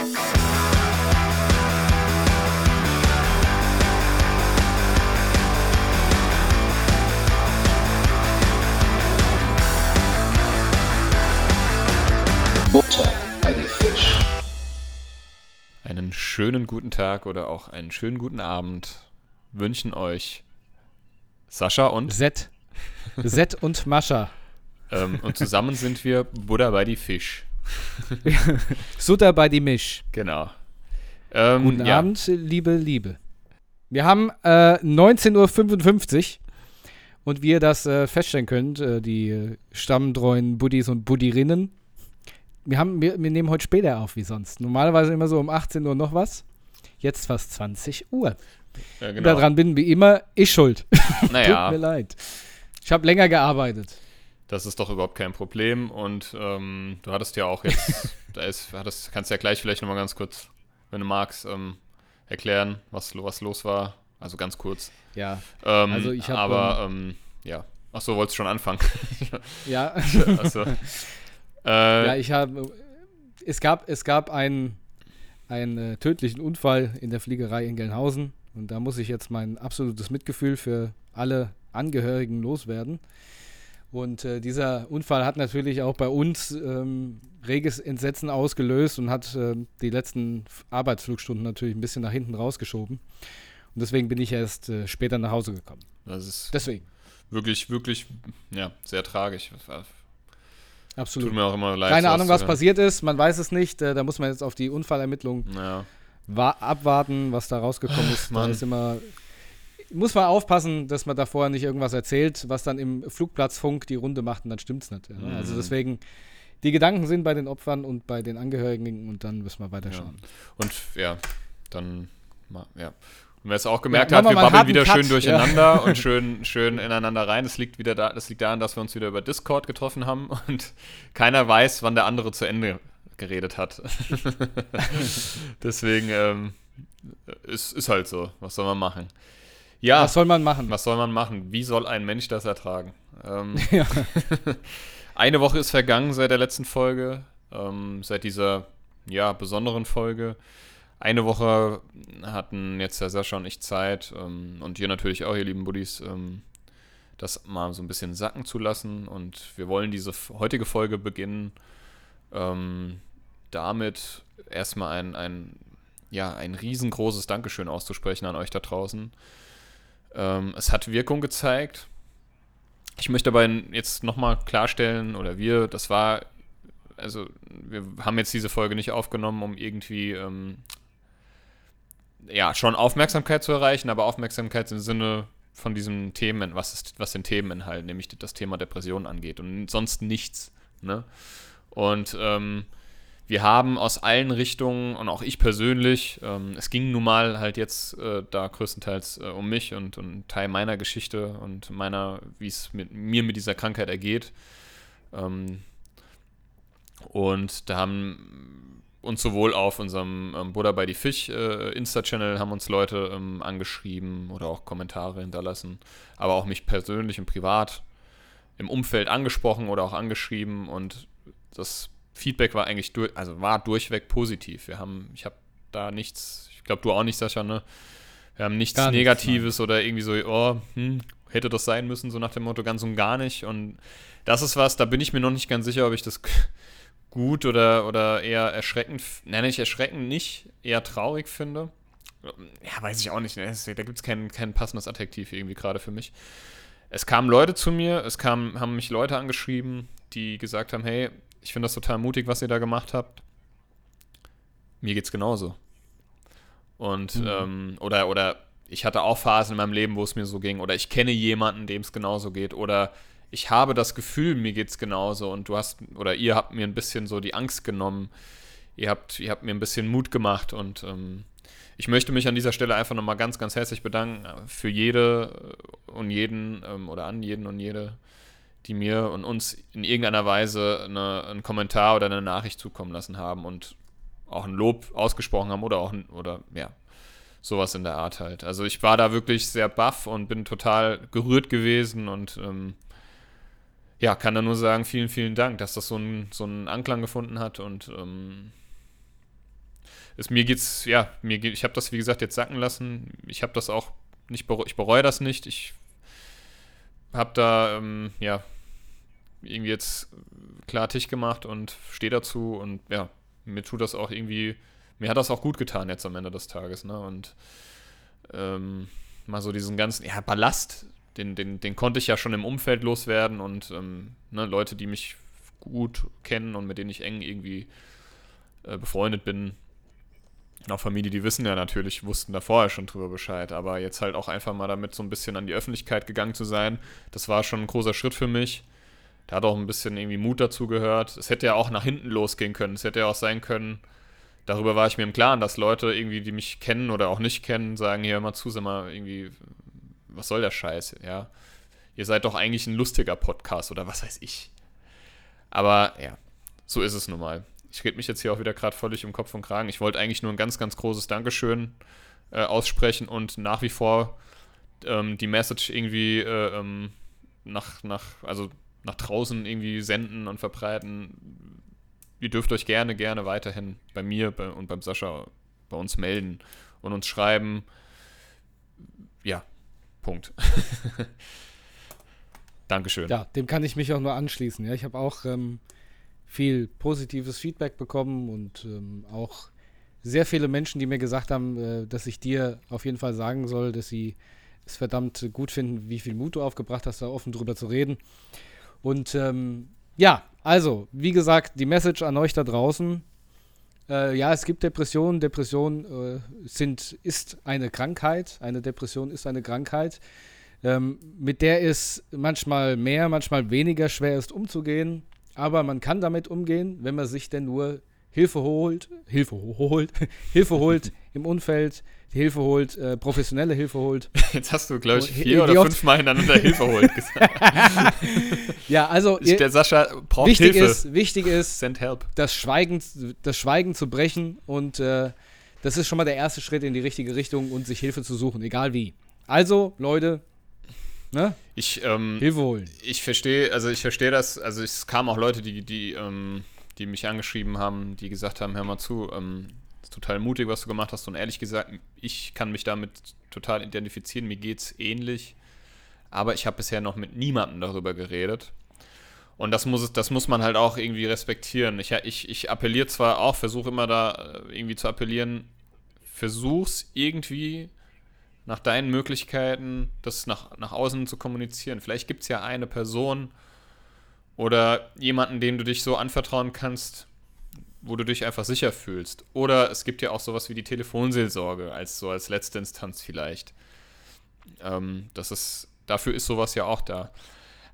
Butter bei die Fisch. Einen schönen guten Tag oder auch einen schönen guten Abend wünschen euch Sascha und Set. Set und Mascha. ähm, und zusammen sind wir Buddha bei die Fisch. Sutter bei die Misch. Genau. Ähm, Guten ja, Abend, liebe, liebe. Wir haben äh, 19.55 Uhr und wie ihr das äh, feststellen könnt, äh, die stammtreuen Buddies und Buddirinnen, wir, haben, wir, wir nehmen heute später auf wie sonst. Normalerweise immer so um 18 Uhr noch was. Jetzt fast 20 Uhr. Ja, genau. daran bin wie immer ich schuld. Tut mir Naja, leid. Ich habe länger gearbeitet. Das ist doch überhaupt kein Problem. Und ähm, du hattest ja auch jetzt, da ist, hattest, kannst ja gleich vielleicht nochmal ganz kurz, wenn du magst, ähm, erklären, was, was los war. Also ganz kurz. Ja, Ähm, Also ich hab, aber ähm, ja. Ach so, wolltest schon anfangen? ja. Achso. Äh, Ja, ich habe. Es gab, es gab einen, einen äh, tödlichen Unfall in der Fliegerei in Gelnhausen. Und da muss ich jetzt mein absolutes Mitgefühl für alle Angehörigen loswerden. Und äh, dieser Unfall hat natürlich auch bei uns ähm, reges Entsetzen ausgelöst und hat äh, die letzten Arbeitsflugstunden natürlich ein bisschen nach hinten rausgeschoben. Und deswegen bin ich erst äh, später nach Hause gekommen. das ist Deswegen, wirklich, wirklich, ja, sehr tragisch. Tut absolut. mir auch immer leid. Keine Ahnung, was passiert ist. Man weiß es nicht. Äh, da muss man jetzt auf die Unfallermittlung Ja. wa abwarten, was da rausgekommen ist. Da Mann. ist immer. Muss man aufpassen, dass man da vorher nicht irgendwas erzählt, was dann im Flugplatzfunk die Runde macht und dann stimmt's nicht. Ja. Mhm. Also deswegen, die Gedanken sind bei den Opfern und bei den Angehörigen und dann müssen wir weiterschauen. Und ja, dann, ja. Und wer es auch gemerkt Ja, hat, wir babbeln wieder harten schön Cut, ja. durcheinander und schön, schön ineinander rein. Das liegt wieder da, das liegt daran, dass wir uns wieder über Discord getroffen haben und keiner weiß, wann der andere zu Ende geredet hat. Deswegen ähm, ist, ist halt so. Was soll man machen? Ja, Was soll man machen? was soll man machen? Wie soll ein Mensch das ertragen? Ähm, Ja. eine Woche ist vergangen seit der letzten Folge, ähm, seit dieser ja, besonderen Folge. Eine Woche hatten jetzt der Sascha und ich Zeit ähm, und ihr natürlich auch, ihr lieben Buddies, ähm, das mal so ein bisschen sacken zu lassen. Und wir wollen diese heutige Folge beginnen ähm, damit erstmal ein, ein, ja, ein riesengroßes Dankeschön auszusprechen an euch da draußen. Ähm, es hat Wirkung gezeigt. Ich möchte aber jetzt nochmal klarstellen, oder wir, das war, also wir haben jetzt diese Folge nicht aufgenommen, um irgendwie, ähm, ja, schon Aufmerksamkeit zu erreichen, aber Aufmerksamkeit im Sinne von diesem Themen, was, ist, was den Themeninhalt, nämlich das Thema Depression angeht und sonst nichts. Ne? Und ähm, wir haben aus allen Richtungen und auch ich persönlich, ähm, es ging nun mal halt jetzt äh, da größtenteils äh, um mich und, und Teil meiner Geschichte und meiner, wie es mit mir mit dieser Krankheit ergeht. Ähm, und da haben uns sowohl auf unserem ähm, Buddha bei die Fisch äh, Insta-Channel haben uns Leute ähm, angeschrieben oder auch Kommentare hinterlassen, aber auch mich persönlich und privat im Umfeld angesprochen oder auch angeschrieben und das Feedback war eigentlich durch, also war durchweg positiv. Wir haben, ich habe da nichts, ich glaube du auch nicht, Sascha, ne? Wir haben nichts nichts, Negatives oder irgendwie so, oh, hm, hätte das sein müssen, so nach dem Motto ganz und gar nicht. Und das ist was, da bin ich mir noch nicht ganz sicher, ob ich das gut oder, oder eher erschreckend, nenne ich erschreckend nicht, eher traurig finde. Ja, weiß ich auch nicht. Ne? Da gibt es kein, kein passendes Adjektiv irgendwie gerade für mich. Es kamen Leute zu mir, es kamen, haben mich Leute angeschrieben, die gesagt haben, hey, ich finde das total mutig, was ihr da gemacht habt. Mir geht's genauso. Und, Mhm. ähm, oder, oder ich hatte auch Phasen in meinem Leben, wo es mir so ging, oder ich kenne jemanden, dem es genauso geht, oder ich habe das Gefühl, mir geht's genauso und du hast, oder ihr habt mir ein bisschen so die Angst genommen, ihr habt, ihr habt mir ein bisschen Mut gemacht und ähm, ich möchte mich an dieser Stelle einfach nochmal ganz, ganz herzlich bedanken für jede äh, und jeden ähm, oder an jeden und jede, die mir und uns in irgendeiner Weise eine, einen Kommentar oder eine Nachricht zukommen lassen haben und auch ein Lob ausgesprochen haben oder auch ein, oder ja, sowas in der Art halt. Also ich war da wirklich sehr baff und bin total gerührt gewesen und ähm, ja, kann da nur sagen, vielen, vielen Dank, dass das so einen so einen Anklang gefunden hat und ähm, es, mir geht's, ja, mir geht, ich habe das wie gesagt jetzt sacken lassen. Ich habe das auch nicht, ich bereue das nicht. Ich habe da, ähm, ja, irgendwie jetzt klar Tisch gemacht und stehe dazu und ja, mir tut das auch irgendwie, mir hat das auch gut getan jetzt am Ende des Tages, ne? Und ähm, mal so diesen ganzen, ja, Ballast, den, den, den konnte ich ja schon im Umfeld loswerden und ähm, ne, Leute, die mich gut kennen und mit denen ich eng irgendwie äh, befreundet bin, auch Familie, die wissen ja natürlich, wussten da vorher schon drüber Bescheid, aber jetzt halt auch einfach mal damit so ein bisschen an die Öffentlichkeit gegangen zu sein, das war schon ein großer Schritt für mich. Da hat auch ein bisschen irgendwie Mut dazu gehört. Es hätte ja auch nach hinten losgehen können. Es hätte ja auch sein können, darüber war ich mir im Klaren, dass Leute irgendwie, die mich kennen oder auch nicht kennen, sagen, hier mal zu, sag mal, irgendwie, was soll der Scheiß, ja? Ihr seid doch eigentlich ein lustiger Podcast oder was weiß ich. Aber ja, so ist es nun mal ich rede mich jetzt hier auch wieder gerade völlig im Kopf und Kragen. Ich wollte eigentlich nur ein ganz, ganz großes Dankeschön äh, aussprechen und nach wie vor ähm, die Message irgendwie äh, ähm, nach, nach, also nach draußen irgendwie senden und verbreiten. Ihr dürft euch gerne, gerne weiterhin bei mir bei, und beim Sascha bei uns melden und uns schreiben. Ja, Punkt. Dankeschön. Ja, dem kann ich mich auch nur anschließen. Ja, ich habe auch ähm, viel positives Feedback bekommen und ähm, auch sehr viele Menschen, die mir gesagt haben, äh, dass ich dir auf jeden Fall sagen soll, dass sie es verdammt gut finden, wie viel Mut du aufgebracht hast, da offen drüber zu reden. Und ähm, ja, also, wie gesagt, die Message an euch da draußen. Äh, ja, es gibt Depressionen. Depressionen äh, sind, ist eine Krankheit. Eine Depression ist eine Krankheit, ähm, mit der es manchmal mehr, manchmal weniger schwer ist umzugehen. Aber man kann damit umgehen, wenn man sich denn nur Hilfe holt, Hilfe holt, Hilfe holt im Umfeld, Hilfe holt, äh, professionelle Hilfe holt. Jetzt hast du, glaube ich, vier oder fünf Mal hintereinander Hilfe holt gesagt. ja, also ich, der Sascha braucht wichtig Hilfe. Ist, wichtig ist, Send help. Das, Schweigen, das Schweigen zu brechen und äh, das ist schon mal der erste Schritt in die richtige Richtung und sich Hilfe zu suchen, egal wie. Also, Leute, Ne? Ich, ähm. Ich verstehe, also ich verstehe das, also es kamen auch Leute, die, die, ähm, die mich angeschrieben haben, die gesagt haben, hör mal zu, ähm, ist total mutig, was du gemacht hast und ehrlich gesagt, ich kann mich damit total identifizieren, mir geht's ähnlich, aber ich habe bisher noch mit niemandem darüber geredet. Und das muss, das muss man halt auch irgendwie respektieren. Ich, ich, ich appelliere zwar auch, versuche immer da äh, irgendwie zu appellieren, versuch's irgendwie nach deinen Möglichkeiten, das nach, nach außen zu kommunizieren. Vielleicht gibt es ja eine Person oder jemanden, dem du dich so anvertrauen kannst, wo du dich einfach sicher fühlst. Oder es gibt ja auch sowas wie die Telefonseelsorge, als so als letzte Instanz vielleicht. Ähm, das ist, dafür ist sowas ja auch da.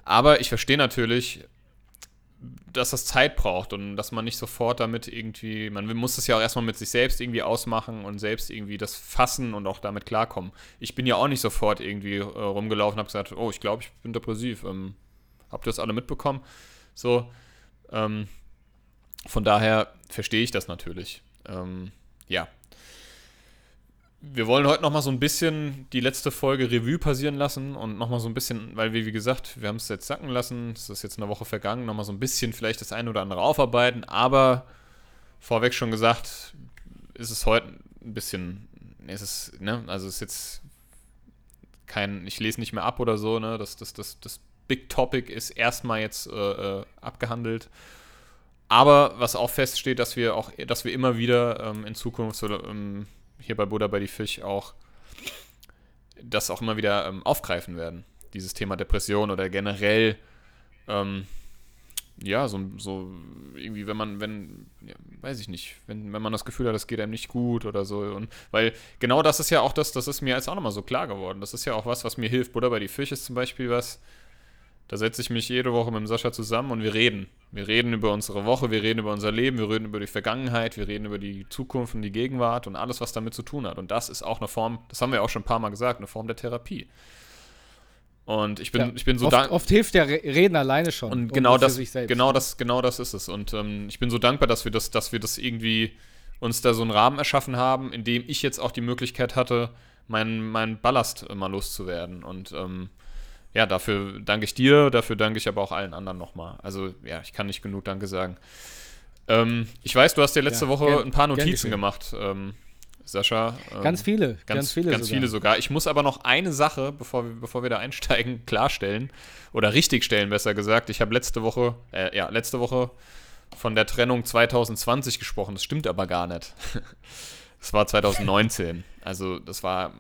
Aber ich verstehe natürlich, dass das Zeit braucht und dass man nicht sofort damit irgendwie, man muss das ja auch erstmal mit sich selbst irgendwie ausmachen und selbst irgendwie das fassen und auch damit klarkommen. Ich bin ja auch nicht sofort irgendwie äh, rumgelaufen und habe gesagt, oh, ich glaube, ich bin depressiv. Ähm, habt ihr das alle mitbekommen? So, ähm, von daher verstehe ich das natürlich. Ähm, ja, wir wollen heute nochmal so ein bisschen die letzte Folge Revue passieren lassen und nochmal so ein bisschen, weil wir, wie gesagt, wir haben es jetzt sacken lassen, es ist jetzt eine Woche vergangen, nochmal so ein bisschen vielleicht das eine oder andere aufarbeiten, aber vorweg schon gesagt, ist es heute ein bisschen, ist es, ne, also ist jetzt kein, ich lese nicht mehr ab oder so, ne, das, das, das, das Big Topic ist erstmal jetzt äh, äh abgehandelt. Aber was auch feststeht, dass wir auch, dass wir immer wieder ähm, in Zukunft so ähm, hier bei Buddha bei die Fisch auch das auch immer wieder ähm, aufgreifen werden. Dieses Thema Depression oder generell, ähm, ja, so, so irgendwie, wenn man, wenn, ja, weiß ich nicht, wenn, wenn man das Gefühl hat, es geht einem nicht gut oder so. Und weil genau das ist ja auch das, das ist mir jetzt auch nochmal so klar geworden. Das ist ja auch was, was mir hilft. Buddha bei die Fisch ist zum Beispiel was, da setze ich mich jede Woche mit dem Sascha zusammen und wir reden. Wir reden über unsere Woche, wir reden über unser Leben, wir reden über die Vergangenheit, wir reden über die Zukunft und die Gegenwart und alles, was damit zu tun hat. Und das ist auch eine Form, das haben wir auch schon ein paar Mal gesagt, eine Form der Therapie. Und ich bin, ja, ich bin so dankbar. Oft hilft der Reden alleine schon. Und genau das, genau das, genau das ist es. Und ähm, ich bin so dankbar, dass wir das, dass wir das irgendwie uns da so einen Rahmen erschaffen haben, in dem ich jetzt auch die Möglichkeit hatte, meinen mein Ballast mal loszuwerden. Und ähm, ja, dafür danke ich dir, dafür danke ich aber auch allen anderen nochmal. Also ja, ich kann nicht genug Danke sagen. Ähm, ich weiß, du hast dir letzte Ja, Woche gern- ein paar Notizen gemacht, ähm, Sascha. Ähm, Ganz viele, Ganz, ganz, viele ganz sogar. viele sogar. Ich muss aber noch eine Sache, bevor wir, bevor wir da einsteigen, klarstellen. Oder richtigstellen, besser gesagt. Ich habe letzte Woche, äh, ja, letzte Woche von der Trennung 2020 gesprochen. Das stimmt aber gar nicht. Es war 2019. Also das war,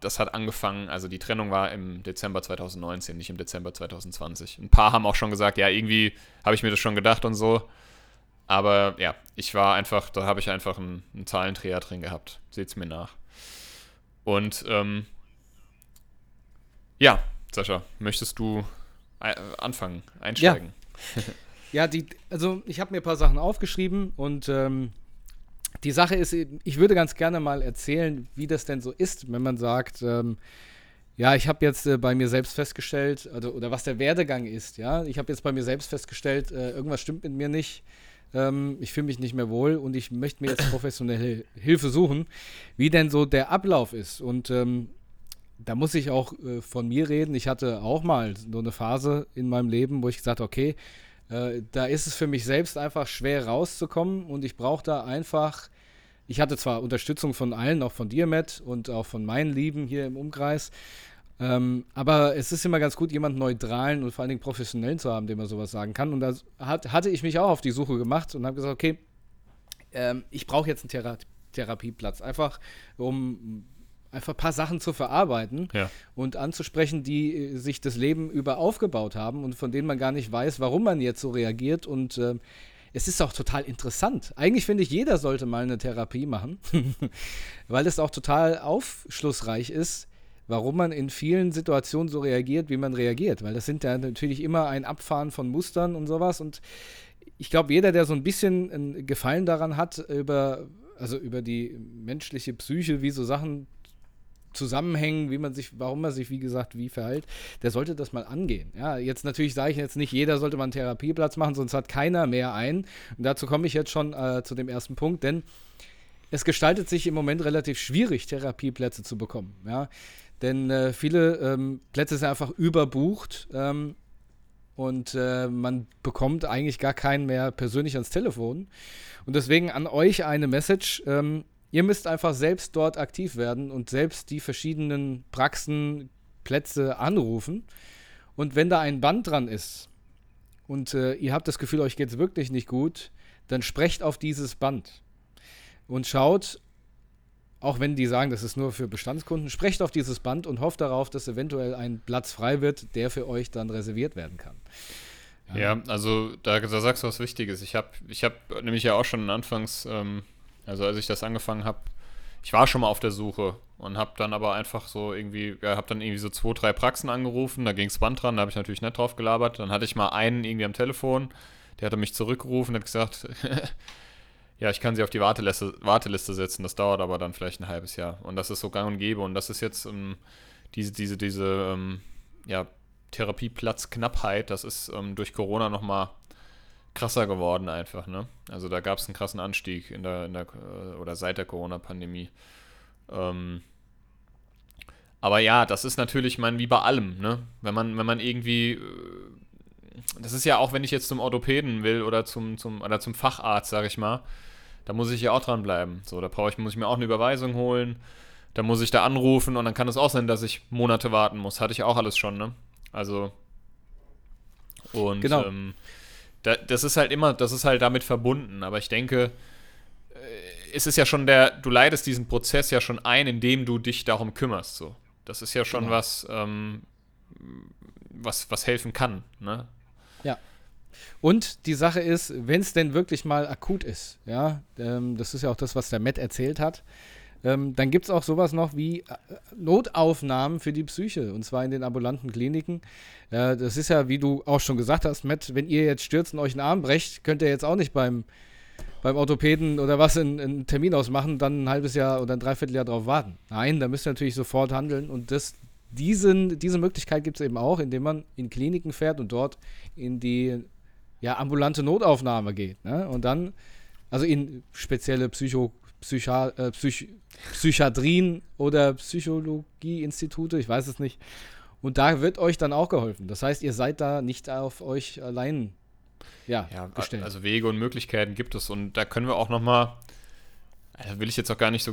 das hat angefangen, also die Trennung war im Dezember 2019, nicht im Dezember 2020. Ein paar haben auch schon gesagt, ja, irgendwie habe ich mir das schon gedacht und so. Aber ja, ich war einfach, da habe ich einfach einen, einen Zahlendreher drin gehabt. Seht's mir nach. Und ähm, ja, Sascha, möchtest du äh, anfangen, einsteigen? Ja, die, also ich habe mir ein paar Sachen aufgeschrieben und ähm, die Sache ist, ich würde ganz gerne mal erzählen, wie das denn so ist, wenn man sagt, ähm, ja, ich habe jetzt äh, bei mir selbst festgestellt, also, oder was der Werdegang ist, ja, ich habe jetzt bei mir selbst festgestellt, äh, irgendwas stimmt mit mir nicht, ähm, ich fühle mich nicht mehr wohl und ich möchte mir jetzt professionelle Hilfe suchen, wie denn so der Ablauf ist und ähm, da muss ich auch äh, von mir reden. Ich hatte auch mal so eine Phase in meinem Leben, wo ich gesagt habe, okay, äh, da ist es für mich selbst einfach schwer rauszukommen und ich brauche da einfach, ich hatte zwar Unterstützung von allen, auch von dir, Matt, und auch von meinen Lieben hier im Umkreis, ähm, aber es ist immer ganz gut, jemanden neutralen und vor allen Dingen professionellen zu haben, dem man sowas sagen kann. Und da hat, hatte ich mich auch auf die Suche gemacht und habe gesagt, okay, ähm, ich brauche jetzt einen Thera Therapieplatz, einfach um einfach ein paar Sachen zu verarbeiten Ja. und anzusprechen, die äh, sich das Leben über aufgebaut haben und von denen man gar nicht weiß, warum man jetzt so reagiert. Und ähm, es ist auch total interessant. Eigentlich finde ich, jeder sollte mal eine Therapie machen, weil es auch total aufschlussreich ist, warum man in vielen Situationen so reagiert, wie man reagiert. Weil das sind ja natürlich immer ein Abfahren von Mustern und sowas. Und ich glaube, jeder, der so ein bisschen einen Gefallen daran hat, über, also über die menschliche Psyche, wie so Sachen zusammenhängen, wie man sich, warum man sich, wie gesagt, wie verhält, der sollte das mal angehen. Ja, jetzt natürlich sage ich jetzt nicht, jeder sollte mal einen Therapieplatz machen, sonst hat keiner mehr einen. Und dazu komme ich jetzt schon äh, zu dem ersten Punkt, denn es gestaltet sich im Moment relativ schwierig, Therapieplätze zu bekommen. Ja, denn äh, viele ähm, Plätze sind einfach überbucht ähm, und äh, man bekommt eigentlich gar keinen mehr persönlich ans Telefon. Und deswegen an euch eine Message. Ähm, Ihr müsst einfach selbst dort aktiv werden und selbst die verschiedenen Praxen, Plätze anrufen. Und wenn da ein Band dran ist und äh, ihr habt das Gefühl, euch geht es wirklich nicht gut, dann sprecht auf dieses Band und schaut, auch wenn die sagen, das ist nur für Bestandskunden, sprecht auf dieses Band und hofft darauf, dass eventuell ein Platz frei wird, der für euch dann reserviert werden kann. Ja, also da, da sagst du was Wichtiges. Ich habe ich hab nämlich ja auch schon anfangs, ähm, also als ich das angefangen habe, ich war schon mal auf der Suche und habe dann aber einfach so irgendwie, ja, habe dann irgendwie so zwei, drei Praxen angerufen, da ging das Band dran, da habe ich natürlich nicht drauf gelabert. Dann hatte ich mal einen irgendwie am Telefon, der hatte mich zurückgerufen und hat gesagt, ja, ich kann sie auf die Warteliste, Warteliste setzen, das dauert aber dann vielleicht ein halbes Jahr. Und das ist so gang und gäbe und das ist jetzt ähm, diese, diese, diese, ähm, ja, Therapieplatzknappheit, das ist ähm, durch Corona nochmal krasser geworden einfach, ne? Also da gab es einen krassen Anstieg in der, in der äh, oder seit der Corona-Pandemie. Ähm, aber ja, das ist natürlich, ich meine, wie bei allem, ne? Wenn man, wenn man irgendwie, äh, das ist ja auch, wenn ich jetzt zum Orthopäden will oder zum, zum, oder zum Facharzt, sag ich mal, da muss ich ja auch dranbleiben. So, da brauche ich, muss ich mir auch eine Überweisung holen, da muss ich da anrufen und dann kann es auch sein, dass ich Monate warten muss. Hatte ich auch alles schon, ne? Also, und Genau. ähm, da, das ist halt immer, das ist halt damit verbunden. Aber ich denke, äh, es ist ja schon der, du leitest diesen Prozess ja schon ein, indem du dich darum kümmerst. So. Das ist ja schon Genau. was, ähm, was, was helfen kann. Ne? Und die Sache ist, wenn es denn wirklich mal akut ist, ja, ähm, das ist ja auch das, was der Matt erzählt hat, ähm, dann gibt es auch sowas noch wie äh, Notaufnahmen für die Psyche, und zwar in den ambulanten Kliniken. Äh, das ist ja, wie du auch schon gesagt hast, Matt, wenn ihr jetzt stürzt und euch einen Arm brecht, könnt ihr jetzt auch nicht beim, beim Orthopäden oder was einen, Termin ausmachen, dann ein halbes Jahr oder ein Dreivierteljahr drauf warten. Nein, da müsst ihr natürlich sofort handeln und das, diesen, diese Möglichkeit gibt es eben auch, indem man in Kliniken fährt und dort in die ja, ambulante Notaufnahme geht. Ne? Und dann, also in spezielle Psycho, Psycha, äh, Psych, Psychiatrien oder Psychologieinstitute, ich weiß es nicht. Und da wird euch dann auch geholfen. Das heißt, ihr seid da nicht auf euch allein ja, Ja, gestellt. also Wege und Möglichkeiten gibt es und da können wir auch noch mal, da will ich jetzt auch gar nicht so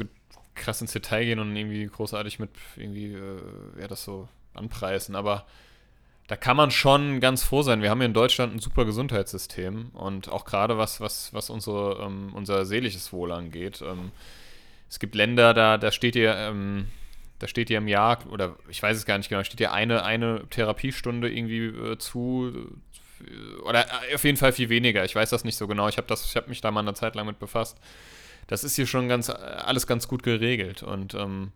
krass ins Detail gehen und irgendwie großartig mit irgendwie, äh, ja, das so anpreisen, aber da kann man schon ganz froh sein. Wir haben hier in Deutschland ein super Gesundheitssystem und auch gerade was, was, was unsere, ähm, unser seelisches Wohl angeht. Ähm, es gibt Länder, da, da steht ihr, ähm, da steht ihr im Jahr, oder ich weiß es gar nicht genau, steht ihr eine, eine Therapiestunde irgendwie äh, zu, äh, oder äh, auf jeden Fall viel weniger. Ich weiß das nicht so genau. Ich habe hab mich da mal eine Zeit lang mit befasst. Das ist hier schon ganz, alles ganz gut geregelt. Und ähm,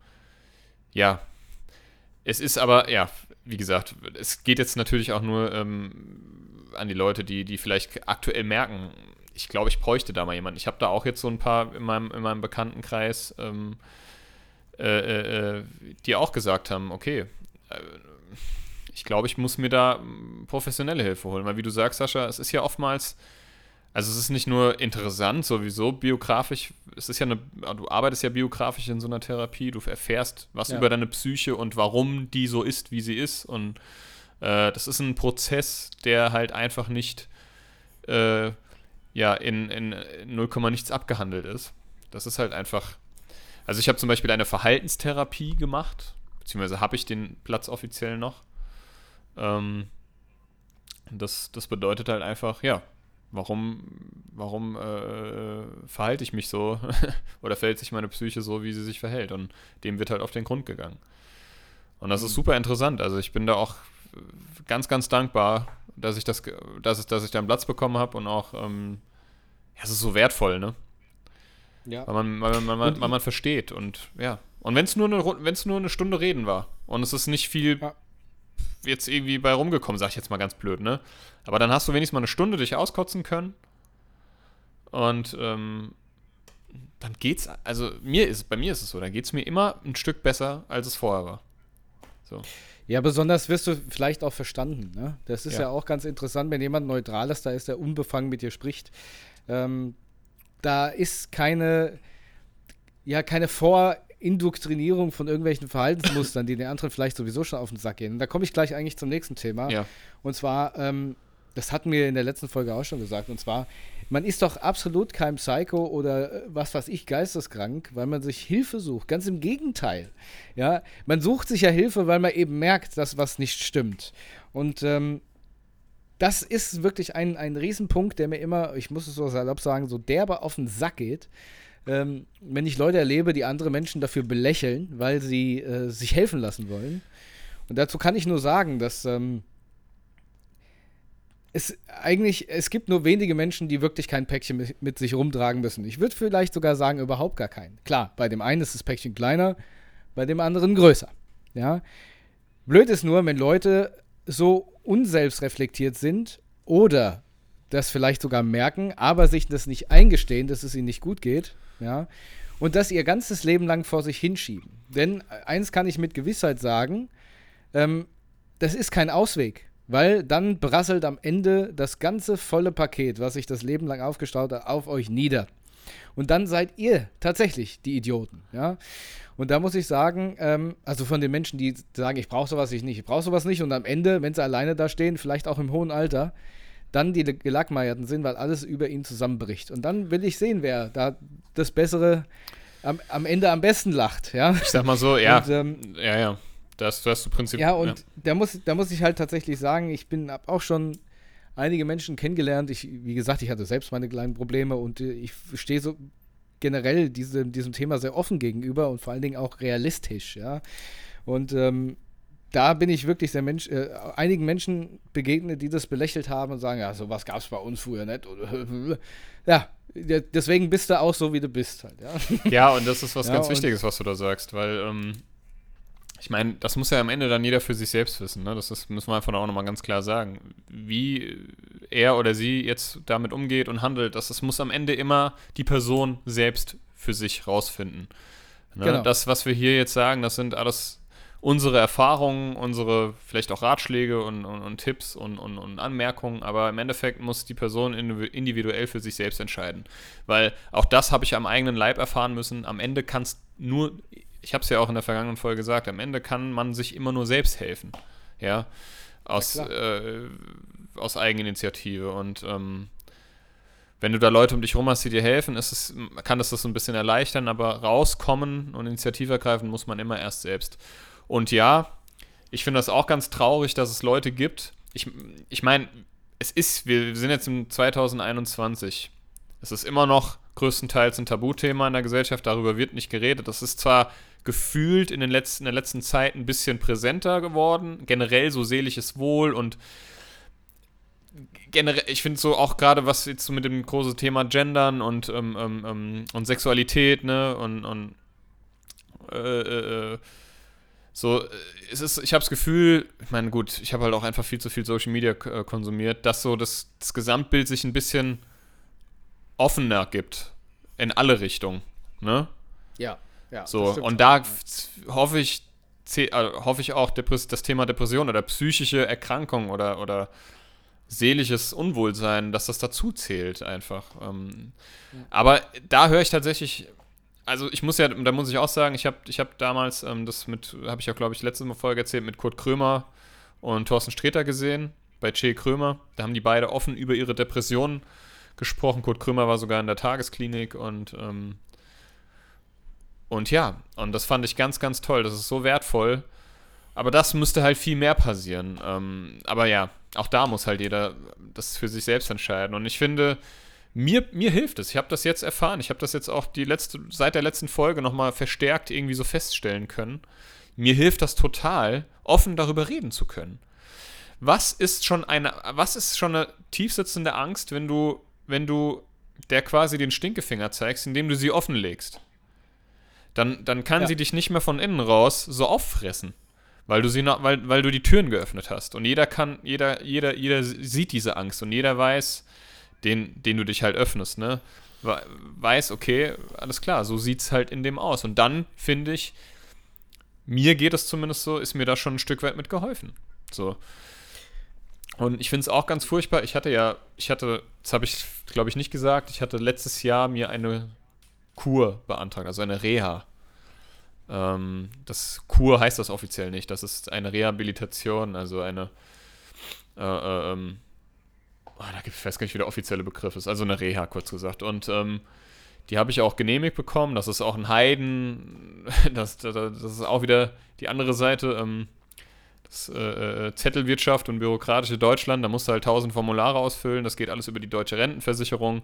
ja, es ist aber, ja, wie gesagt, es geht jetzt natürlich auch nur ähm, an die Leute, die, die vielleicht aktuell merken, ich glaube, ich bräuchte da mal jemanden. Ich habe da auch jetzt so ein paar in meinem, in meinem Bekanntenkreis, ähm, äh, äh, die auch gesagt haben, okay, äh, ich glaube, ich muss mir da professionelle Hilfe holen. Weil wie du sagst, Sascha, es ist ja oftmals, also es ist nicht nur interessant sowieso biografisch, es ist ja eine, du arbeitest ja biografisch in so einer Therapie, du erfährst was Ja. über deine Psyche und warum die so ist, wie sie ist. Und äh, das ist ein Prozess, der halt einfach nicht äh, ja, in, in 0, nichts abgehandelt ist. Das ist halt einfach. Also ich habe zum Beispiel eine Verhaltenstherapie gemacht, beziehungsweise habe ich den Platz offiziell noch. Ähm, das, das bedeutet halt einfach, ja, warum, warum äh, verhalte ich mich so oder verhält sich meine Psyche so, wie sie sich verhält? Und dem wird halt auf den Grund gegangen. Und das ist super interessant. Also ich bin da auch ganz, ganz dankbar, dass ich das, dass ich, dass ich da einen Platz bekommen habe und auch, ähm, ja, es ist so wertvoll, ne? ja. Weil man, weil man, weil man, weil man versteht und ja. Und wenn es nur, eine nur eine Stunde reden war und es ist nicht viel Ja. Jetzt irgendwie bei rumgekommen, sag ich jetzt mal ganz blöd, ne? Aber dann hast du wenigstens mal eine Stunde dich auskotzen können und ähm, dann geht's, also mir ist, bei mir ist es so, dann geht's mir immer ein Stück besser, als es vorher war. So. Ja, besonders wirst du vielleicht auch verstanden. Ne? Das ist ja. Ja. auch ganz interessant, wenn jemand Neutrales da ist, der unbefangen mit dir spricht. Ähm, da ist keine, ja, keine Vorindoktrinierung von irgendwelchen Verhaltensmustern, die den anderen vielleicht sowieso schon auf den Sack gehen. Und da komme ich gleich eigentlich zum nächsten Thema. Ja. Und zwar, ähm, das hatten wir in der letzten Folge auch schon gesagt, und zwar, man ist doch absolut kein Psycho oder äh, was weiß ich, geisteskrank, weil man sich Hilfe sucht. Ganz im Gegenteil. Ja, man sucht sich ja Hilfe, weil man eben merkt, dass was nicht stimmt. Und ähm, das ist wirklich ein, ein Riesenpunkt, der mir immer, ich muss es so salopp sagen, so derbe auf den Sack geht. Ähm, wenn ich Leute erlebe, die andere Menschen dafür belächeln, weil sie äh, sich helfen lassen wollen. Und dazu kann ich nur sagen, dass ähm, es eigentlich, es gibt nur wenige Menschen, die wirklich kein Päckchen mit, mit sich rumtragen müssen. Ich würde vielleicht sogar sagen, überhaupt gar keinen. Klar, bei dem einen ist das Päckchen kleiner, bei dem anderen größer. Ja. Blöd ist nur, wenn Leute so unselbstreflektiert sind oder das vielleicht sogar merken, aber sich das nicht eingestehen, dass es ihnen nicht gut geht, ja, und das ihr ganzes Leben lang vor sich hinschieben. Denn eins kann ich mit Gewissheit sagen, ähm, das ist kein Ausweg, weil dann brasselt am Ende das ganze volle Paket, was sich das Leben lang aufgestaut hat, auf euch nieder. Und dann seid ihr tatsächlich die Idioten, ja. Und da muss ich sagen, ähm, also von den Menschen, die sagen, ich brauche sowas ich nicht, ich brauche sowas nicht, und am Ende, wenn sie alleine da stehen, vielleicht auch im hohen Alter, dann die Gelackmeierten sind, weil alles über ihnen zusammenbricht. Und dann will ich sehen, wer da das Bessere am, am Ende am besten lacht, ja. Ich sag mal so, ja. Und, ähm, ja, ja. Das, das hast du Prinzip. ja, und Da, muss, da muss ich halt tatsächlich sagen, ich bin hab auch schon einige Menschen kennengelernt. Ich, wie gesagt, ich hatte selbst meine kleinen Probleme und äh, ich stehe so generell diese, diesem Thema sehr offen gegenüber und vor allen Dingen auch realistisch, ja. Und ähm, da bin ich wirklich sehr Mensch, äh, einigen Menschen begegnet, die das belächelt haben und sagen, ja, sowas gab es bei uns früher nicht. Ja, de- deswegen bist du auch so, wie du bist halt, ja. Ja, und das ist was Ja, ganz Wichtiges, was du da sagst, weil ähm, ich meine, das muss ja am Ende dann jeder für sich selbst wissen. Ne? Das ist, müssen wir einfach auch nochmal ganz klar sagen. Wie er oder sie jetzt damit umgeht und handelt, das, das muss am Ende immer die Person selbst für sich rausfinden. Ne? Genau. Das, was wir hier jetzt sagen, das sind alles unsere Erfahrungen, unsere vielleicht auch Ratschläge und, und, und Tipps und, und, und Anmerkungen, aber im Endeffekt muss die Person indivi- individuell für sich selbst entscheiden. Weil auch das habe ich am eigenen Leib erfahren müssen. Am Ende kannst nur, ich habe es ja auch in der vergangenen Folge gesagt, am Ende kann man sich immer nur selbst helfen. Ja. aus, äh, aus Eigeninitiative. Und ähm, wenn du da Leute um dich rum hast, die dir helfen, ist es, kann das das so ein bisschen erleichtern, aber rauskommen und Initiative ergreifen muss man immer erst selbst. Und ja, ich finde das auch ganz traurig, dass es Leute gibt. Ich, ich meine, es ist, wir sind jetzt im 2021. Es ist immer noch größtenteils ein Tabuthema in der Gesellschaft, darüber wird nicht geredet. Das ist zwar gefühlt in, den letzten, in der letzten Zeit ein bisschen präsenter geworden, generell so seelisches Wohl und generell, ich finde so auch gerade, was jetzt so mit dem großen Thema Gendern und, ähm, ähm, ähm und Sexualität, ne, und, und äh, äh, äh so, es ist, ich habe das Gefühl, ich meine, gut, ich habe halt auch einfach viel zu viel Social Media äh, konsumiert, dass so das, das Gesamtbild sich ein bisschen offener gibt. In alle Richtungen, ne? Ja, ja. So, und da hoffe ich, äh, hoffe ich auch das Thema Depression oder psychische Erkrankung oder, oder seelisches Unwohlsein, dass das dazu zählt einfach. Ähm, ja. Aber da höre ich tatsächlich, also ich muss ja, da muss ich auch sagen, ich habe ich hab damals ähm, das mit, habe ich auch glaube ich letzte Folge erzählt, mit Kurt Krömer und Thorsten Sträter gesehen, bei Che Krömer. Da haben die beide offen über ihre Depressionen gesprochen. Kurt Krömer war sogar in der Tagesklinik und ähm, und ja, und das fand ich ganz, ganz toll. Das ist so wertvoll. Aber das müsste halt viel mehr passieren. Ähm, aber ja, auch da muss halt jeder das für sich selbst entscheiden. Und ich finde, mir, mir hilft es. Ich habe das jetzt erfahren. Ich habe das jetzt auch die letzte, seit der letzten Folge nochmal verstärkt irgendwie so feststellen können. Mir hilft das total, offen darüber reden zu können. Was ist schon eine, was ist schon eine tiefsitzende Angst, wenn du, wenn du der quasi den Stinkefinger zeigst, indem du sie offenlegst? Dann, dann kann ja. sie dich nicht mehr von innen raus so auffressen weil du sie noch, weil, weil du die Türen geöffnet hast. Und jeder kann, jeder, jeder, jeder sieht diese Angst und jeder weiß, den, den du dich halt öffnest, ne? Weiß, okay, alles klar, so sieht es halt in dem aus. Und dann finde ich, mir geht es zumindest so, ist mir da schon ein Stück weit mit geholfen. So. Und ich finde es auch ganz furchtbar. Ich hatte ja, ich hatte, das habe ich, glaube ich, nicht gesagt, ich hatte letztes Jahr mir eine Kur beantragt, also eine Reha. Ähm, das Kur heißt das offiziell nicht. Das ist eine Rehabilitation, also eine. Äh, äh, ähm, oh, da gibt, ich weiß gar nicht, wie der offizielle Begriff ist. Also eine Reha, kurz gesagt. Und ähm, die habe ich auch genehmigt bekommen. Das ist auch ein Heiden. Das, das, das ist auch wieder die andere Seite. Ähm, das, äh, äh, Zettelwirtschaft und bürokratische Deutschland. Da musst du halt tausend Formulare ausfüllen. Das geht alles über die deutsche Rentenversicherung.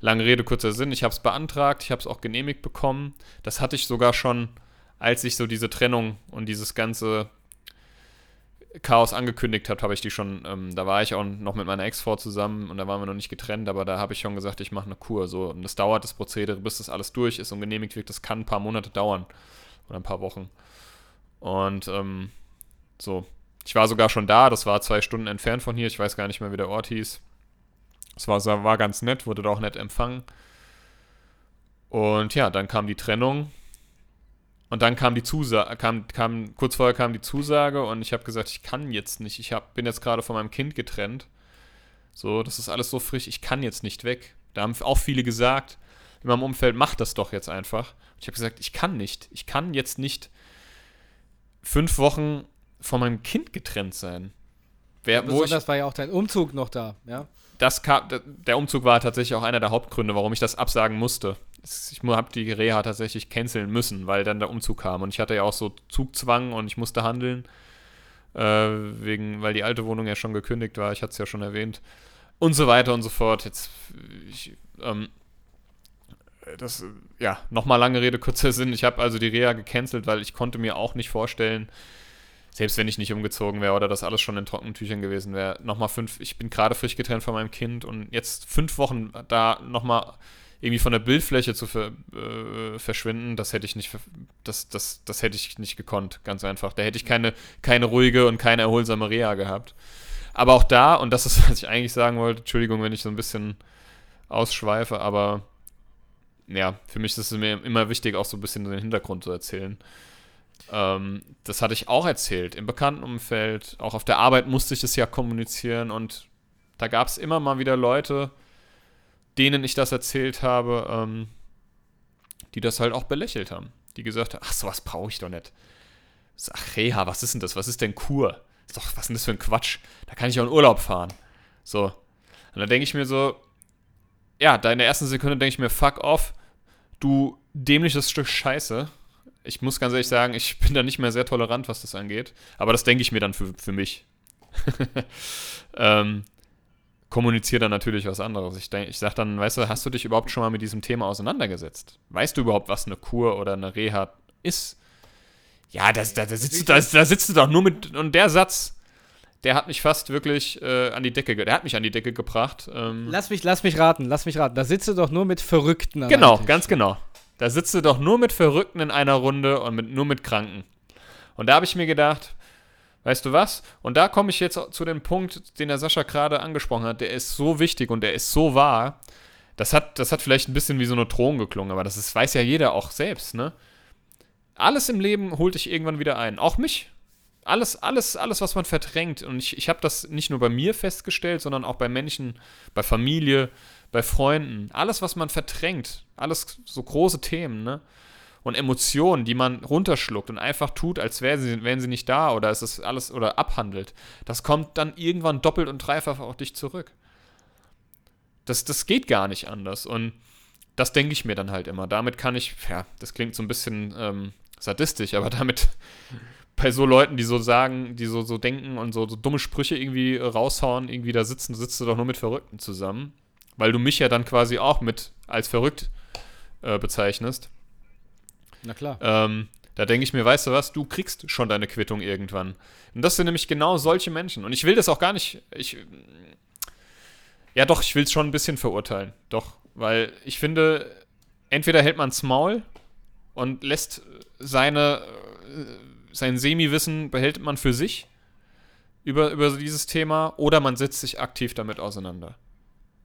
Lange Rede, kurzer Sinn. Ich habe es beantragt. Ich habe es auch genehmigt bekommen. Das hatte ich sogar schon als ich so diese Trennung und dieses ganze Chaos angekündigt habe, habe ich die schon, ähm, da war ich auch noch mit meiner Ex-Frau zusammen und da waren wir noch nicht getrennt, aber da habe ich schon gesagt, ich mache eine Kur. So. Und das dauert das Prozedere, bis das alles durch ist und genehmigt wird. Das kann ein paar Monate dauern. Oder ein paar Wochen. Und ähm, so. Ich war sogar schon da, das war zwei Stunden entfernt von hier, ich weiß gar nicht mehr, wie der Ort hieß. Es war, war ganz nett, wurde da auch nett empfangen. Und ja, dann kam die Trennung und dann kam die Zusage, kam, kam, kurz vorher kam die Zusage und ich habe gesagt, ich kann jetzt nicht. Ich hab, bin jetzt gerade von meinem Kind getrennt. So, das ist alles so frisch, ich kann jetzt nicht weg. Da haben auch viele gesagt, in meinem Umfeld, mach das doch jetzt einfach. Und ich habe gesagt, ich kann nicht. Ich kann jetzt nicht fünf Wochen von meinem Kind getrennt sein. Wer, Besonders ich, war ja auch dein Umzug noch da, ja? Das kam, der Umzug war tatsächlich auch einer der Hauptgründe, warum ich das absagen musste ich habe die Reha tatsächlich canceln müssen, weil dann der Umzug kam. Und ich hatte ja auch so Zugzwang und ich musste handeln, äh, wegen, weil die alte Wohnung ja schon gekündigt war. Ich hatte es ja schon erwähnt. Und so weiter und so fort. Jetzt, ich, ähm, das, ja, nochmal lange Rede, kurzer Sinn. Ich habe also die Reha gecancelt, weil ich konnte mir auch nicht vorstellen, selbst wenn ich nicht umgezogen wäre oder das alles schon in trockenen Tüchern gewesen wäre, nochmal fünf, ich bin gerade frisch getrennt von meinem Kind und jetzt fünf Wochen da nochmal irgendwie von der Bildfläche zu ver, äh, verschwinden, das hätte ich nicht, das, das, das hätte ich nicht gekonnt, ganz einfach. Da hätte ich keine, keine ruhige und keine erholsame Reha gehabt. Aber auch da, und das ist, was ich eigentlich sagen wollte, Entschuldigung, wenn ich so ein bisschen ausschweife, aber ja, für mich ist es mir immer wichtig, auch so ein bisschen den Hintergrund zu erzählen. Ähm, das hatte ich auch erzählt im Bekanntenumfeld, auch auf der Arbeit musste ich es ja kommunizieren und da gab es immer mal wieder Leute, denen ich das erzählt habe, ähm, die das halt auch belächelt haben. Die gesagt haben, ach, sowas brauche ich doch nicht. Ach, Reha, was ist denn das? Was ist denn Kur? Ist doch, was ist denn das für ein Quatsch? Da kann ich auch in Urlaub fahren. So. Und dann denke ich mir so, ja, da in der ersten Sekunde denke ich mir, fuck off, du dämliches Stück Scheiße. Ich muss ganz ehrlich sagen, ich bin da nicht mehr sehr tolerant, was das angeht. Aber das denke ich mir dann für, für mich. ähm, kommuniziere dann natürlich was anderes. Ich, denk, ich sage dann, weißt du, hast du dich überhaupt schon mal mit diesem Thema auseinandergesetzt? Weißt du überhaupt, was eine Kur oder eine Reha ist? Ja, das, da, da, sitzt, da, da sitzt du doch nur mit. Und der Satz, der hat mich fast wirklich äh, an die Decke, der hat mich an die Decke gebracht. Ähm, lass mich, lass mich raten, lass mich raten. Da sitzt du doch nur mit Verrückten. Genau, ganz genau. Da sitzt du doch nur mit Verrückten in einer Runde und mit, nur mit Kranken. Und da habe ich mir gedacht, weißt du was? Und da komme ich jetzt zu dem Punkt, den der Sascha gerade angesprochen hat. Der ist so wichtig und der ist so wahr. Das hat, das hat vielleicht ein bisschen wie so eine Drohung geklungen, aber das ist, weiß ja jeder auch selbst, ne? Alles im Leben holt dich irgendwann wieder ein. Auch mich. Alles, alles, alles, was man verdrängt. Und ich, ich habe das nicht nur bei mir festgestellt, sondern auch bei Menschen, bei Familie, bei Freunden. Alles, was man verdrängt. Alles so große Themen, ne? Und Emotionen, die man runterschluckt und einfach tut, als wären sie, wären sie nicht da oder ist es alles oder abhandelt. Das kommt dann irgendwann doppelt und dreifach auf dich zurück. Das, das geht gar nicht anders. Und das denke ich mir dann halt immer. Damit kann ich, ja, das klingt so ein bisschen ähm, sadistisch, aber damit bei so Leuten, die so sagen, die so, so denken und so, so dumme Sprüche irgendwie raushauen, irgendwie da sitzen, sitzt du doch nur mit Verrückten zusammen. Weil du mich ja dann quasi auch mit als verrückt äh, bezeichnest. Na klar. Ähm, da denke ich mir, weißt du was, du kriegst schon deine Quittung irgendwann. Und das sind nämlich genau solche Menschen. Und ich will das auch gar nicht. Ich, ja, doch, ich will es schon ein bisschen verurteilen. Doch. Weil ich finde, entweder hält man es Maul und lässt seine, sein Semi-Wissen behält man für sich über, über dieses Thema oder man setzt sich aktiv damit auseinander.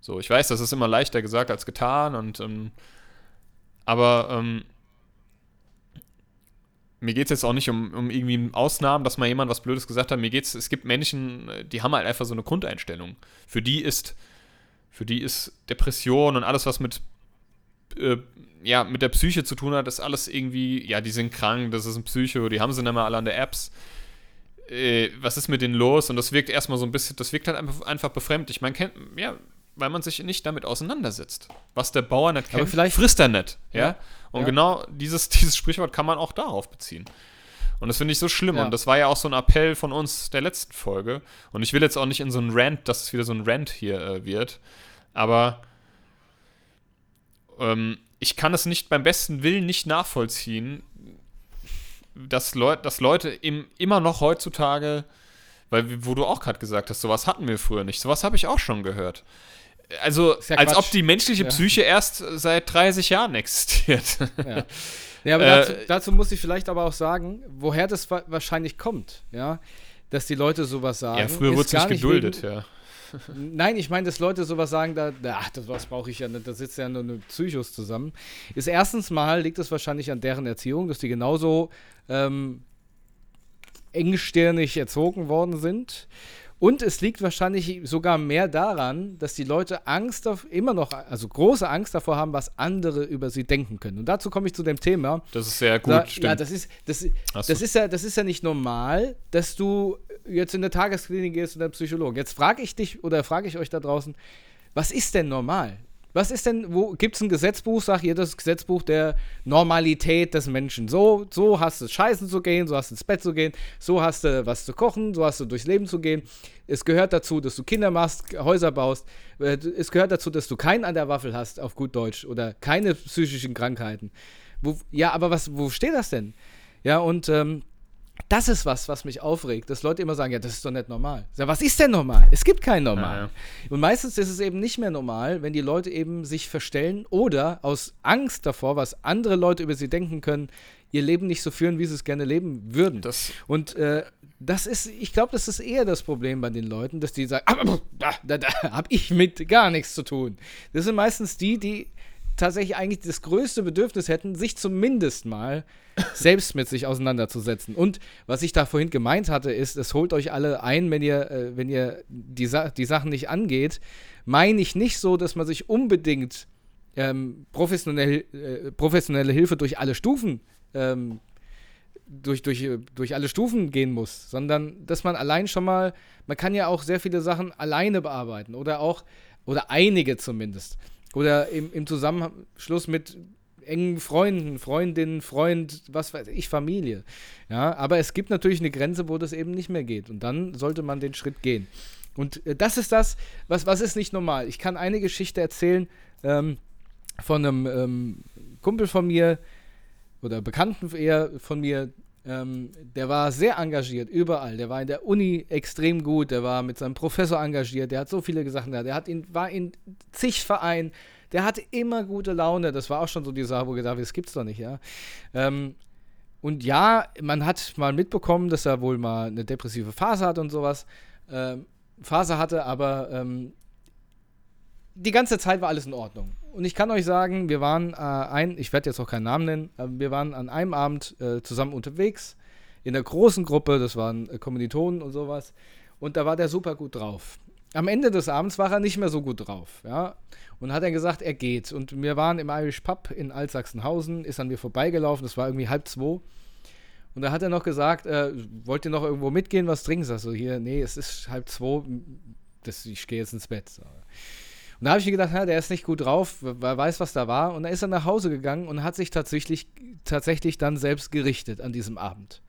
So, ich weiß, das ist immer leichter gesagt als getan und ähm, aber ähm, mir geht es jetzt auch nicht um, um irgendwie Ausnahmen, dass mal jemand was Blödes gesagt hat. Mir geht's, es gibt Menschen, die haben halt einfach so eine Grundeinstellung. Für die ist, für die ist Depression und alles, was mit äh, ja, mit der Psyche zu tun hat, ist alles irgendwie, ja, die sind krank, das ist ein Psycho, die haben sie nicht mehr alle an der Apps. Äh, was ist mit denen los? Und das wirkt erstmal so ein bisschen, das wirkt halt einfach, einfach befremdlich. Man kennt, ja, weil man sich nicht damit auseinandersetzt. Was der Bauer nicht kennt, vielleicht, frisst er nicht. Ja? ja. Und ja. genau dieses, dieses Sprichwort kann man auch darauf beziehen. Und das finde ich so schlimm. Ja. Und das war ja auch so ein Appell von uns der letzten Folge. Und ich will jetzt auch nicht in so einen Rant, dass es wieder so ein Rant hier äh, wird. Aber ähm, ich kann es nicht beim besten Willen nicht nachvollziehen, dass, Leu dass Leute im, immer noch heutzutage, weil wo du auch gerade gesagt hast, sowas hatten wir früher nicht. Sowas habe ich auch schon gehört. Also, ja als ob die menschliche ja. Psyche erst seit 30 Jahren existiert. Ja, ja aber dazu, äh, dazu, muss ich vielleicht aber auch sagen, woher das wa wahrscheinlich kommt, ja, dass die Leute sowas sagen. Ja, früher wurde es nicht geduldet, wegen, ja. Nein, ich meine, dass Leute sowas sagen, da, ach, das was brauche ich ja nicht, da sitzt ja nur eine Psychos zusammen. Ist erstens mal, liegt es wahrscheinlich an deren Erziehung, dass die genauso ähm, engstirnig erzogen worden sind. Und es liegt wahrscheinlich sogar mehr daran, dass die Leute Angst auf, immer noch, also große Angst davor haben, was andere über sie denken können. Und dazu komme ich zu dem Thema. Das ist sehr gut, da, stimmt. Ja, das ist, das, das, ist ja, das ist ja nicht normal, dass du jetzt in der Tagesklinik gehst und der Psychologe. Jetzt frage ich dich oder frage ich euch da draußen, was ist denn normal? Was ist denn, wo gibt es ein Gesetzbuch, sag hier das Gesetzbuch der Normalität des Menschen. So, so hast du scheißen zu gehen, so hast du ins Bett zu gehen, so hast du was zu kochen, so hast du durchs Leben zu gehen. Es gehört dazu, dass du Kinder machst, Häuser baust. Äh, es gehört dazu, dass du keinen an der Waffel hast, auf gut Deutsch, oder keine psychischen Krankheiten. Wo, ja, aber was, wo steht das denn? Ja, und ähm, das ist was, was mich aufregt, dass Leute immer sagen, ja, das ist doch nicht normal. Sag, was ist denn normal? Es gibt kein Normal. Ja, ja. Und meistens ist es eben nicht mehr normal, wenn die Leute eben sich verstellen oder aus Angst davor, was andere Leute über sie denken können, ihr Leben nicht so führen, wie sie es gerne leben würden. Das Und äh, das ist, ich glaube, das ist eher das Problem bei den Leuten, dass die sagen, da, da, da habe ich mit gar nichts zu tun. Das sind meistens die, die tatsächlich eigentlich das größte Bedürfnis hätten, sich zumindest mal selbst mit sich auseinanderzusetzen. Und was ich da vorhin gemeint hatte, ist, es holt euch alle ein, wenn ihr, äh, wenn ihr die, Sa die Sachen nicht angeht. Meine ich nicht so, dass man sich unbedingt ähm, professionell, äh, professionelle Hilfe durch alle Stufen ähm, durch, durch, durch alle Stufen gehen muss, sondern dass man allein schon mal, man kann ja auch sehr viele Sachen alleine bearbeiten oder auch, oder einige zumindest. Oder im, im Zusammenschluss mit engen Freunden, Freundinnen, Freund, was weiß ich, Familie. Ja, aber es gibt natürlich eine Grenze, wo das eben nicht mehr geht. Und dann sollte man den Schritt gehen. Und äh, das ist das, was, was ist nicht normal. Ich kann eine Geschichte erzählen ähm, von einem ähm, Kumpel von mir oder Bekannten eher von mir, ähm, der war sehr engagiert, überall. Der war in der Uni extrem gut, der war mit seinem Professor engagiert, der hat so viele Sachen da, der hat ihn, war in zig Vereinen, der hatte immer gute Laune. Das war auch schon so die Sache, wo ich gedacht habe, das gibt's doch nicht, ja. Ähm, und ja, man hat mal mitbekommen, dass er wohl mal eine depressive Phase hat und sowas. Ähm, Phase hatte, aber ähm, die ganze Zeit war alles in Ordnung. Und ich kann euch sagen, wir waren äh, ein, ich werde jetzt auch keinen Namen nennen, aber wir waren an einem Abend äh, zusammen unterwegs in einer großen Gruppe, das waren äh, Kommilitonen und sowas. Und da war der super gut drauf. Am Ende des Abends war er nicht mehr so gut drauf, ja und hat dann gesagt, er geht. Und wir waren im Irish Pub in Altsachsenhausen, ist an mir vorbeigelaufen, das war irgendwie halb zwei. Und da hat er noch gesagt, äh, wollt ihr noch irgendwo mitgehen, was trinken? Sie? Also hier, nee, es ist halb zwei, das, ich gehe jetzt ins Bett. So. Und da habe ich mir gedacht, ja, der ist nicht gut drauf, wer weiß, was da war. Und dann ist er nach Hause gegangen und hat sich tatsächlich, tatsächlich dann selbst gerichtet an diesem Abend.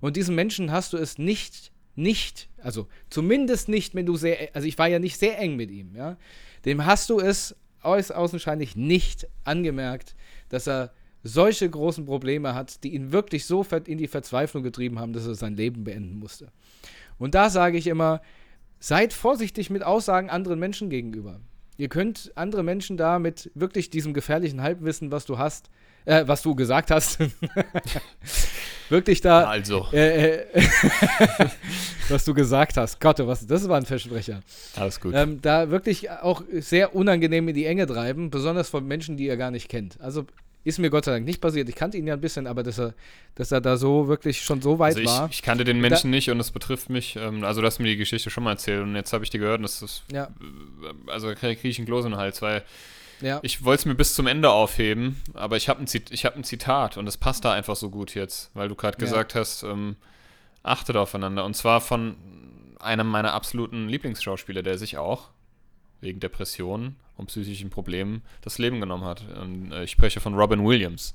Und diesem Menschen hast du es nicht, nicht, also zumindest nicht, wenn du sehr, also ich war ja nicht sehr eng mit ihm, ja dem hast du es außenscheinlich nicht angemerkt, dass er solche großen Probleme hat, die ihn wirklich so in die Verzweiflung getrieben haben, dass er sein Leben beenden musste. Und da sage ich immer, seid vorsichtig mit Aussagen anderen Menschen gegenüber. Ihr könnt andere Menschen da mit wirklich diesem gefährlichen Halbwissen, was du hast, äh, was du gesagt hast, wirklich da. Also. Äh, äh, was du gesagt hast. Gott, was, das war ein Versprecher. Alles gut. Ähm, da wirklich auch sehr unangenehm in die Enge treiben, besonders von Menschen, die ihr gar nicht kennt. Also ist mir Gott sei Dank nicht passiert. Ich kannte ihn ja ein bisschen, aber dass er, dass er da so wirklich schon so weit also ich, war. Ich kannte den Menschen da, nicht und es betrifft mich. Ähm, also, du hast mir die Geschichte schon mal erzählt und jetzt habe ich dir gehört und das ist. Ja. Äh, also, kriege ich einen Kloß in den Hals, weil ja. Ich wollte es mir bis zum Ende aufheben, aber ich habe ein, hab ein Zitat und es passt da einfach so gut jetzt, weil du gerade ja. gesagt hast, ähm, achtet aufeinander. Und zwar von einem meiner absoluten Lieblingsschauspieler, der sich auch wegen Depressionen und psychischen Problemen das Leben genommen hat. Und, äh, ich spreche von Robin Williams.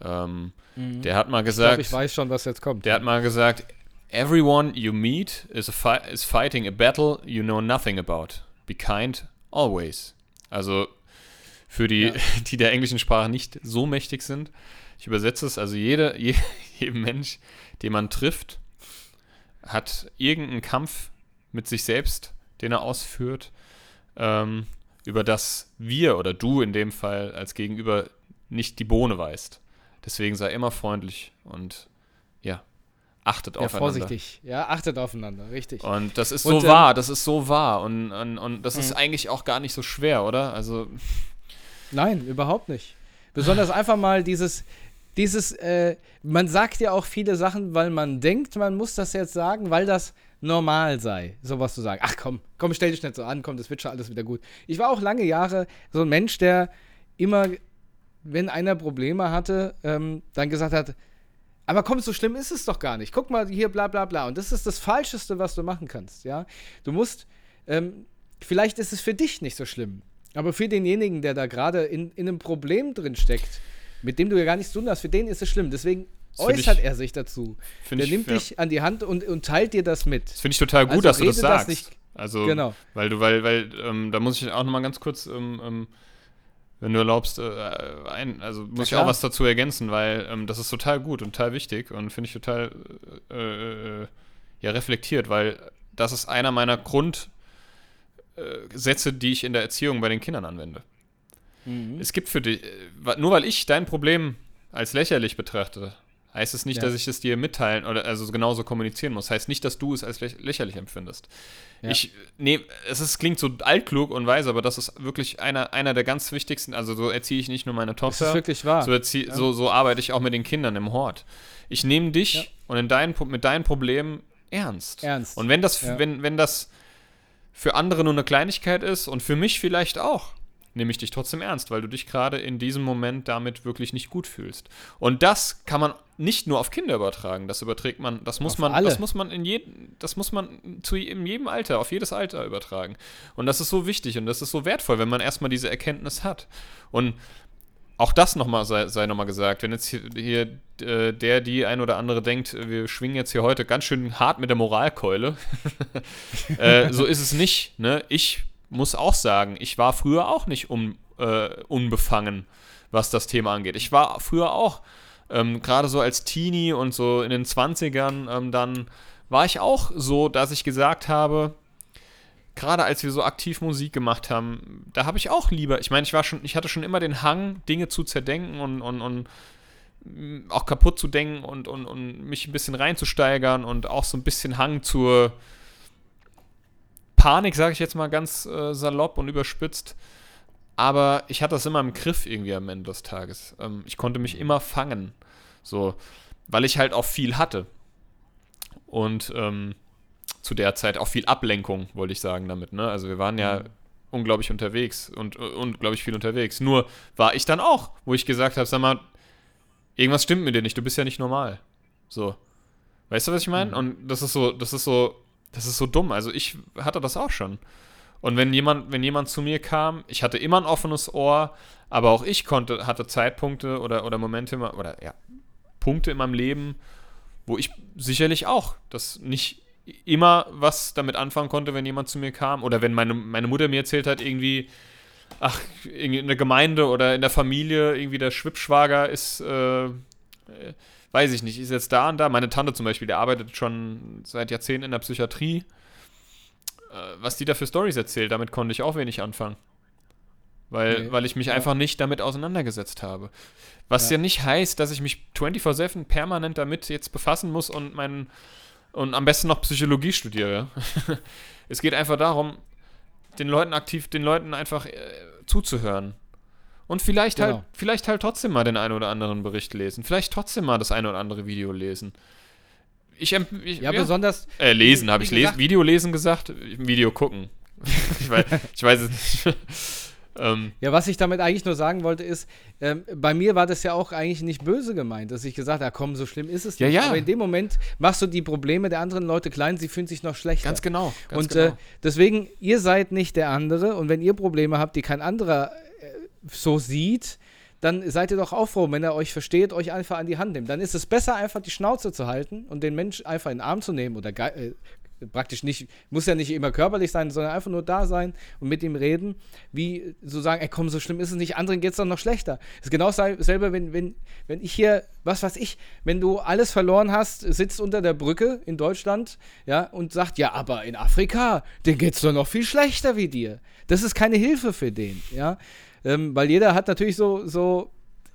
Ähm, mhm. Der hat mal gesagt. Ich, glaub, ich weiß schon, was jetzt kommt. Der hat mal gesagt: Everyone you meet is, fi is fighting a battle you know nothing about. Be kind always. Also für die, ja. die der englischen Sprache nicht so mächtig sind. Ich übersetze es, also jeder, je, jedem Mensch, den man trifft, hat irgendeinen Kampf mit sich selbst, den er ausführt, ähm, über das wir oder du in dem Fall als Gegenüber nicht die Bohne weißt. Deswegen sei immer freundlich und ja, achtet ja, aufeinander. Vorsichtig, ja, achtet aufeinander, richtig. Und das ist und, so ähm, wahr, das ist so wahr und, und, und das ist mhm. eigentlich auch gar nicht so schwer, oder? Also Nein, überhaupt nicht. Besonders einfach mal dieses, dieses, äh, man sagt ja auch viele Sachen, weil man denkt, man muss das jetzt sagen, weil das normal sei, sowas zu sagen. Ach komm, komm, stell dich nicht so an, komm, das wird schon alles wieder gut. Ich war auch lange Jahre so ein Mensch, der immer, wenn einer Probleme hatte, ähm, dann gesagt hat, aber komm, so schlimm ist es doch gar nicht. Guck mal hier, bla bla bla. Und das ist das Falscheste, was du machen kannst, ja. Du musst, ähm, vielleicht ist es für dich nicht so schlimm. Aber für denjenigen, der da gerade in, in einem Problem drin steckt, mit dem du ja gar nichts zu tun hast, für den ist es schlimm. Deswegen äußert ich, er sich dazu. Der ich, nimmt ja. dich an die Hand und, und teilt dir das mit. Das finde ich total gut, also dass du das sagst. Das nicht, also, genau. weil du, weil, weil, ähm, da muss ich auch nochmal ganz kurz, ähm, ähm, wenn du erlaubst, äh, ein, also muss ich auch was dazu ergänzen, weil ähm, das ist total gut und total wichtig und finde ich total äh, äh, ja, reflektiert, weil das ist einer meiner Grund- äh, die ich in der Erziehung bei den Kindern anwende. Mhm. Es gibt für dich, äh, nur weil ich dein Problem als lächerlich betrachte, heißt es nicht, ja. dass ich es dir mitteilen oder also genauso kommunizieren muss. Heißt nicht, dass du es als lächerlich empfindest. Ja. Ich, nee, es ist, klingt so altklug und weise, aber das ist wirklich einer, einer der ganz wichtigsten. Also so erziehe ich nicht nur meine Tochter. Das ist wirklich wahr. So, erzie, ja. so, so arbeite ich auch mit den Kindern im Hort. Ich nehme dich und in dein, mit deinen Problemen ernst. Ernst. Und wenn das, wenn, wenn das für andere nur eine Kleinigkeit ist und für mich vielleicht auch, nehme ich dich trotzdem ernst, weil du dich gerade in diesem Moment damit wirklich nicht gut fühlst. Und das kann man nicht nur auf Kinder übertragen, das überträgt man, das muss Auf man, alle. das muss man in jedem, das muss man zu in jedem Alter, auf jedes Alter übertragen. Und das ist so wichtig und das ist so wertvoll, wenn man erstmal diese Erkenntnis hat. Und auch das nochmal sei, sei nochmal gesagt, wenn jetzt hier, hier äh, der, die ein oder andere denkt, wir schwingen jetzt hier heute ganz schön hart mit der Moralkeule, äh, so ist es nicht. Ne? Ich muss auch sagen, ich war früher auch nicht un, äh, unbefangen, was das Thema angeht. Ich war früher auch, ähm, gerade so als Teenie und so in den 20ern, ähm, dann war ich auch so, dass ich gesagt habe, gerade als wir so aktiv Musik gemacht haben, da habe ich auch lieber, ich meine, ich war schon, ich hatte schon immer den Hang, Dinge zu zerdenken und, und, und mm, auch kaputt zu denken und, und, und mich ein bisschen reinzusteigern und auch so ein bisschen Hang zur Panik, sage ich jetzt mal ganz äh, salopp und überspitzt. Aber ich hatte das immer im Griff irgendwie am Ende des Tages. Ähm, ich konnte mich immer fangen. So, weil ich halt auch viel hatte. Und ähm, zu der Zeit auch viel Ablenkung, wollte ich sagen damit. Ne? Also wir waren ja unglaublich unterwegs und äh, unglaublich viel unterwegs. Nur war ich dann auch, wo ich gesagt habe, sag mal, irgendwas stimmt mit dir nicht, du bist ja nicht normal. So. Weißt du, was ich meine? Mhm. Und das ist so, das ist so, das ist so dumm. Also ich hatte das auch schon. Und wenn jemand, wenn jemand zu mir kam, ich hatte immer ein offenes Ohr, aber auch ich konnte, hatte Zeitpunkte oder, oder Momente oder ja, Punkte in meinem Leben, wo ich sicherlich auch das nicht immer was damit anfangen konnte, wenn jemand zu mir kam. Oder wenn meine, meine Mutter mir erzählt hat, irgendwie, ach, in der Gemeinde oder in der Familie, irgendwie der Schwippschwager ist, äh, äh, weiß ich nicht, ist jetzt da und da. Meine Tante zum Beispiel, die arbeitet schon seit Jahrzehnten in der Psychiatrie. Äh, was die da für Stories erzählt, damit konnte ich auch wenig anfangen. Weil, Nee. weil ich mich Ja. einfach nicht damit auseinandergesetzt habe. Was Ja. ja, nicht heißt, dass ich mich 24-7 permanent damit jetzt befassen muss und meinen und am besten noch Psychologie studiere. es geht einfach darum, den Leuten aktiv, den Leuten einfach äh, zuzuhören. Und vielleicht Genau. halt, vielleicht halt trotzdem mal den einen oder anderen Bericht lesen. Vielleicht trotzdem mal das eine oder andere Video lesen. Ich, ich Ja, besonders, äh, lesen, habe ich lesen, Video lesen gesagt? Video gucken. ich, weiß, ich weiß es nicht. ähm, ja, was ich damit eigentlich nur sagen wollte, ist, ähm, bei mir war das ja auch eigentlich nicht böse gemeint, dass ich gesagt habe, komm, so schlimm ist es Ja, nicht. ja. Aber in dem Moment machst du die Probleme der anderen Leute klein, sie fühlen sich noch schlechter. ganz genau. Ganz und genau. äh, deswegen, ihr seid nicht der andere und wenn ihr Probleme habt, die kein anderer äh, so sieht, dann seid ihr doch auch froh, wenn er euch versteht, euch einfach an die Hand nimmt. Dann ist es besser, einfach die Schnauze zu halten und den Mensch einfach in den Arm zu nehmen oder äh, praktisch nicht, muss ja nicht immer körperlich sein, sondern einfach nur da sein und mit ihm reden, wie so sagen, ey komm, so schlimm ist es nicht, anderen geht es doch noch schlechter. ist genau dasselbe, wenn, wenn, wenn ich hier, was weiß ich, wenn du alles verloren hast, sitzt unter der Brücke in Deutschland, ja, und sagt, ja, aber in Afrika, denen geht es doch noch viel schlechter wie dir. Das ist keine Hilfe für den, ja. Ähm, weil jeder hat natürlich so, so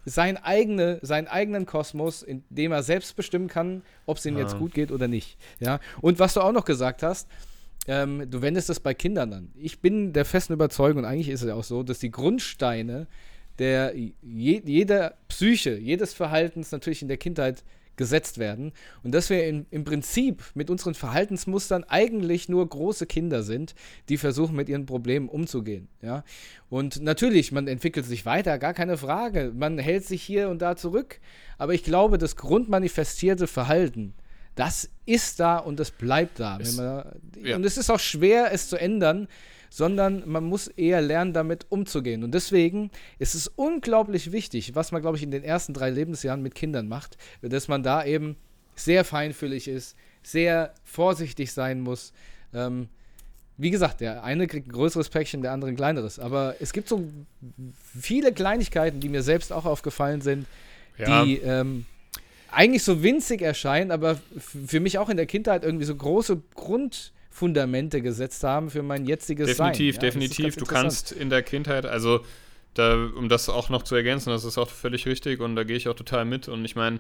sein eigene, seinen eigenen Kosmos, in dem er selbst bestimmen kann, ob es ihm Ja. jetzt gut geht oder nicht. Ja? Und was du auch noch gesagt hast, ähm, du wendest das bei Kindern an. Ich bin der festen Überzeugung, und eigentlich ist es ja auch so, dass die Grundsteine der je, jeder Psyche, jedes Verhaltens natürlich in der Kindheit gesetzt werden und dass wir in, im Prinzip mit unseren Verhaltensmustern eigentlich nur große Kinder sind, die versuchen mit ihren Problemen umzugehen, ja. Und natürlich, man entwickelt sich weiter, gar keine Frage. Man hält sich hier und da zurück, aber ich glaube, das grundmanifestierte Verhalten, das ist da und das bleibt da. Es- man, ja. Und es ist auch schwer, es zu ändern, sondern man muss eher lernen, damit umzugehen. Und deswegen ist es unglaublich wichtig, was man, glaube ich, in den ersten drei Lebensjahren mit Kindern macht, dass man da eben sehr feinfühlig ist, sehr vorsichtig sein muss. Ähm, wie gesagt, der eine kriegt ein größeres Päckchen, der andere ein kleineres. Aber es gibt so viele Kleinigkeiten, die mir selbst auch aufgefallen sind, ja, die ähm, eigentlich so winzig erscheinen, aber für mich auch in der Kindheit irgendwie so große Grundfundamente gesetzt haben für mein jetziges Sein. definitiv, Ja, das ist definitiv. ganz Du kannst in der Kindheit, also da, um das auch noch zu ergänzen, das ist auch völlig richtig und da gehe ich auch total mit. Und ich meine,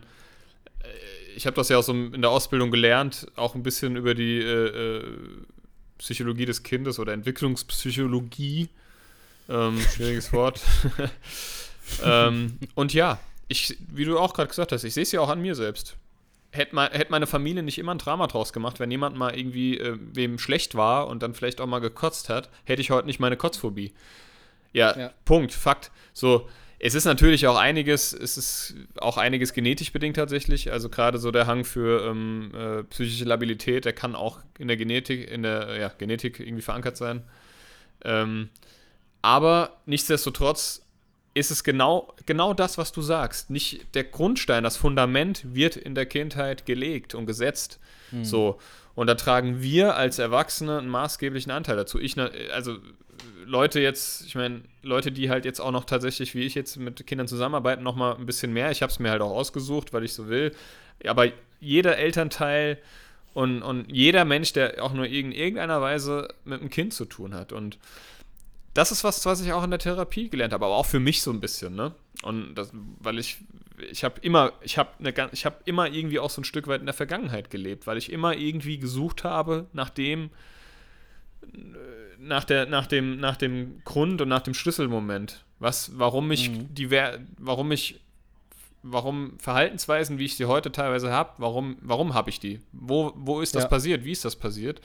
äh, ich habe das ja auch so in der Ausbildung gelernt, auch ein bisschen über die äh, äh, Psychologie des Kindes oder Entwicklungspsychologie. Ähm, schwieriges Wort. ähm, und ja, ich, wie du auch gerade gesagt hast, ich sehe es ja auch an mir selbst. Hätte mein, hätt meine Familie nicht immer ein Drama draus gemacht, wenn jemand mal irgendwie äh, wem schlecht war und dann vielleicht auch mal gekotzt hat, hätte ich heute nicht meine Kotzphobie. Ja, ja, Punkt, Fakt. So, es ist natürlich auch einiges, es ist auch einiges genetisch bedingt tatsächlich. Also gerade so der Hang für ähm, äh, psychische Labilität, der kann auch in der Genetik, in der ja, Genetik irgendwie verankert sein. Ähm, aber nichtsdestotrotz ist es genau, genau das, was du sagst. Nicht der Grundstein, das Fundament wird in der Kindheit gelegt und gesetzt. Hm. So. Und da tragen wir als Erwachsene einen maßgeblichen Anteil dazu. Ich, also Leute jetzt, ich meine, Leute, die halt jetzt auch noch tatsächlich, wie ich jetzt mit Kindern zusammenarbeiten, noch mal ein bisschen mehr. Ich habe es mir halt auch ausgesucht, weil ich so will. Aber jeder Elternteil und, und jeder Mensch, der auch nur in irgendeiner Weise mit einem Kind zu tun hat. Und das ist was, was ich auch in der Therapie gelernt habe, aber auch für mich so ein bisschen, ne? Und das, weil ich, ich habe immer, ich habe eine, ich habe immer irgendwie auch so ein Stück weit in der Vergangenheit gelebt, weil ich immer irgendwie gesucht habe nach dem, nach, der, nach, dem, nach dem Grund und nach dem Schlüsselmoment. Was, warum ich mhm. die warum ich, warum Verhaltensweisen, wie ich sie heute teilweise habe, warum, warum habe ich die? Wo, wo ist das ja. passiert? Wie ist das passiert?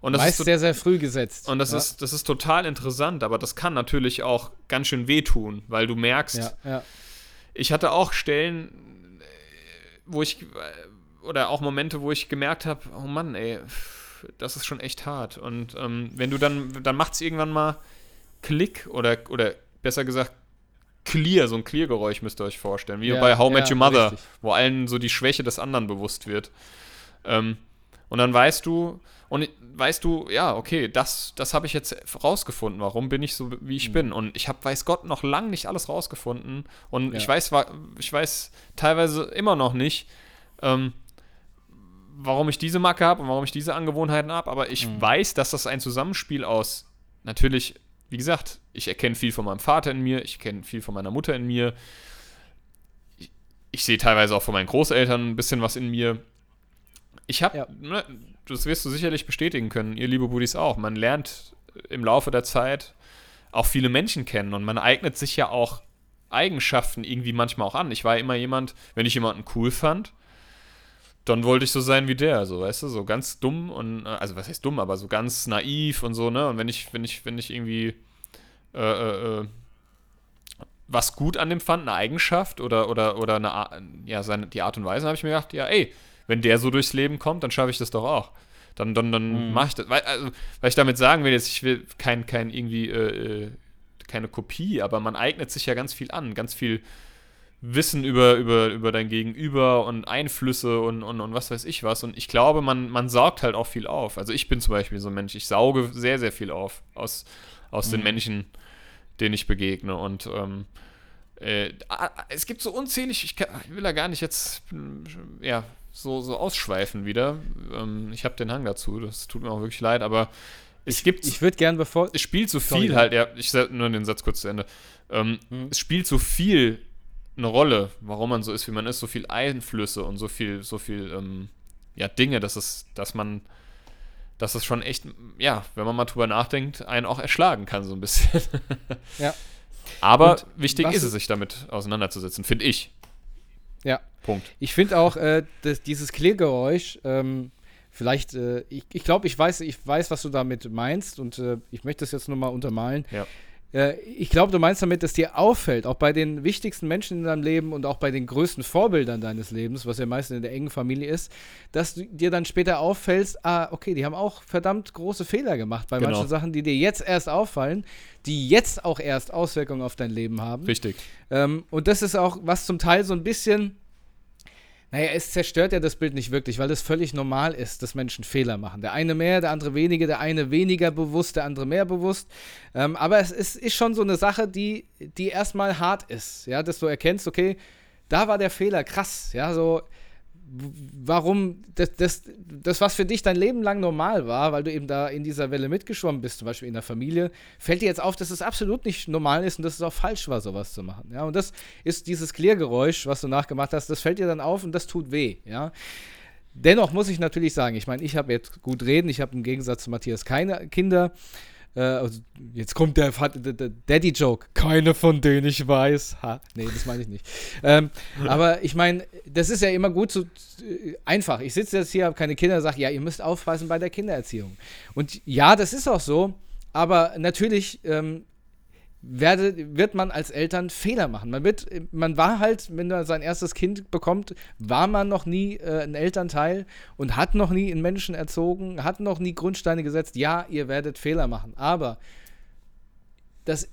Und das Meist ist sehr, sehr früh gesetzt. Und das, ja. ist, das ist total interessant, aber das kann natürlich auch ganz schön wehtun, weil du merkst, ja, ich hatte auch Stellen, wo ich, oder auch Momente, wo ich gemerkt habe, oh Mann, ey, das ist schon echt hart. Und ähm, wenn du dann, dann macht es irgendwann mal Klick oder, oder besser gesagt Clear, so ein Clear-Geräusch müsst ihr euch vorstellen, wie ja, bei How ja, Met Your Mother, richtig. wo allen so die Schwäche des anderen bewusst wird. Ähm, und dann weißt du, und weißt du, ja, okay, das, das habe ich jetzt rausgefunden. Warum bin ich so, wie ich mhm. bin? Und ich habe, weiß Gott, noch lange nicht alles rausgefunden. Und ja. ich weiß, ich weiß teilweise immer noch nicht, ähm, warum ich diese Macke habe und warum ich diese Angewohnheiten habe, aber ich mhm. weiß, dass das ein Zusammenspiel aus, natürlich, wie gesagt, ich erkenne viel von meinem Vater in mir, ich kenne viel von meiner Mutter in mir, ich, ich sehe teilweise auch von meinen Großeltern ein bisschen was in mir. Ich habe, ja. ne, das wirst du sicherlich bestätigen können, ihr liebe Buddies auch, man lernt im Laufe der Zeit auch viele Menschen kennen und man eignet sich ja auch Eigenschaften irgendwie manchmal auch an. Ich war immer jemand, wenn ich jemanden cool fand, dann wollte ich so sein wie der, so, weißt du, so ganz dumm und, äh, also was heißt dumm, aber so ganz naiv und so, ne? Und wenn ich, wenn ich, wenn ich irgendwie äh, äh, äh was gut an dem fand, eine Eigenschaft oder, oder, oder eine, ja, seine, die Art und Weise, habe ich mir gedacht, ja, ey, wenn der so durchs Leben kommt, dann schaffe ich das doch auch. Dann, dann, dann mhm. mache ich das. Weil, also, weil ich damit sagen will, jetzt, ich will kein, kein irgendwie, äh, äh, keine Kopie, aber man eignet sich ja ganz viel an, ganz viel Wissen über, über, über dein Gegenüber und Einflüsse und, und, und was weiß ich was. Und ich glaube, man, man saugt halt auch viel auf. Also ich bin zum Beispiel so ein Mensch, ich sauge sehr, sehr viel auf aus, aus mhm. den Menschen, denen ich begegne. Und ähm, äh, es gibt so unzählig, ich, kann, ich will da gar nicht jetzt ja, so, so ausschweifen wieder. Ähm, ich habe den Hang dazu, das tut mir auch wirklich leid, aber es gibt. Ich würde gern, bevor. Es spielt so viel halt, ja, ich nur den Satz kurz zu Ende. Ähm, mhm. Es spielt so viel eine Rolle, warum man so ist, wie man ist, so viel Einflüsse und so viel, so viel, ähm, ja, Dinge, dass es, dass man, dass es schon echt, ja, wenn man mal drüber nachdenkt, einen auch erschlagen kann, so ein bisschen. ja. Aber und wichtig ist es, sich damit auseinanderzusetzen, finde ich. Ja. Punkt. Ich finde auch, äh, dass dieses Klärgeräusch, ähm, vielleicht, äh, ich, ich glaube, ich weiß, ich weiß, was du damit meinst und äh, ich möchte es jetzt nur mal untermalen. Ja. Äh, ich glaube, du meinst damit, dass dir auffällt, auch bei den wichtigsten Menschen in deinem Leben und auch bei den größten Vorbildern deines Lebens, was ja meistens in der engen Familie ist, dass du dir dann später auffällst, ah, okay, die haben auch verdammt große Fehler gemacht bei genau. manchen Sachen, die dir jetzt erst auffallen, die jetzt auch erst Auswirkungen auf dein Leben haben. Richtig. Ähm, und das ist auch, was zum Teil so ein bisschen naja, es zerstört ja das Bild nicht wirklich, weil es völlig normal ist, dass Menschen Fehler machen. Der eine mehr, der andere weniger, der eine weniger bewusst, der andere mehr bewusst. Ähm, aber es ist, ist, schon so eine Sache, die, die erstmal hart ist, ja, dass du erkennst, okay, da war der Fehler krass, ja, so warum das, das, das, was für dich dein Leben lang normal war, weil du eben da in dieser Welle mitgeschwommen bist, zum Beispiel in der Familie, fällt dir jetzt auf, dass es absolut nicht normal ist und dass es auch falsch war, sowas zu machen. Ja, und das ist dieses Klärgeräusch, was du nachgemacht hast, das fällt dir dann auf und das tut weh. Ja. Dennoch muss ich natürlich sagen, ich meine, ich habe jetzt gut reden, ich habe im Gegensatz zu Matthias keine Kinder. Äh, also jetzt kommt der, Daddy-Joke. Keine von denen ich weiß. Ha, nee, das meine ich nicht. Ähm, aber ich meine, das ist ja immer gut so äh, einfach. Ich sitze jetzt hier, habe keine Kinder, sage, ja, ihr müsst aufpassen bei der Kindererziehung. Und ja, das ist auch so. Aber natürlich ähm, werde, wird man als Eltern Fehler machen. Man, wird, man war halt, wenn man sein erstes Kind bekommt, war man noch nie äh, ein Elternteil und hat noch nie einen Menschen erzogen, hat noch nie Grundsteine gesetzt. Ja, ihr werdet Fehler machen, aber das,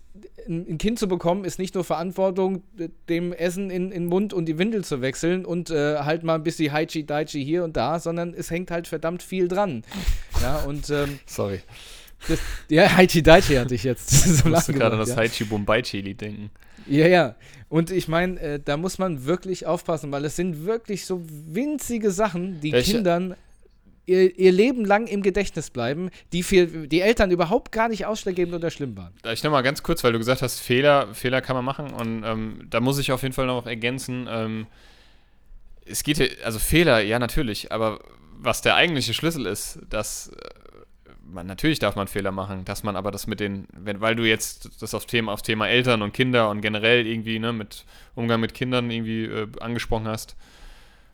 ein Kind zu bekommen ist nicht nur Verantwortung, dem Essen in den Mund und die Windel zu wechseln und äh, halt mal ein bisschen Haichi Daichi hier und da, sondern es hängt halt verdammt viel dran. Ja, und ähm, Sorry. Das, ja, Haichi Daichi hatte ich jetzt. so ich musste gerade an das ja. Haichi Bombay-Chili denken. Ja, ja. Und ich meine, äh, da muss man wirklich aufpassen, weil es sind wirklich so winzige Sachen, die Welche? Kindern ihr, ihr, Leben lang im Gedächtnis bleiben, die für die Eltern überhaupt gar nicht ausschlaggebend oder schlimm waren. Ich nochmal ganz kurz, weil du gesagt hast, Fehler, Fehler kann man machen und ähm, da muss ich auf jeden Fall noch ergänzen, ähm, es geht, also Fehler, ja natürlich, aber was der eigentliche Schlüssel ist, dass äh, man, natürlich darf man Fehler machen, dass man aber das mit den, wenn, weil du jetzt das auf Thema, auf Thema Eltern und Kinder und generell irgendwie, ne, mit Umgang mit Kindern irgendwie äh, angesprochen hast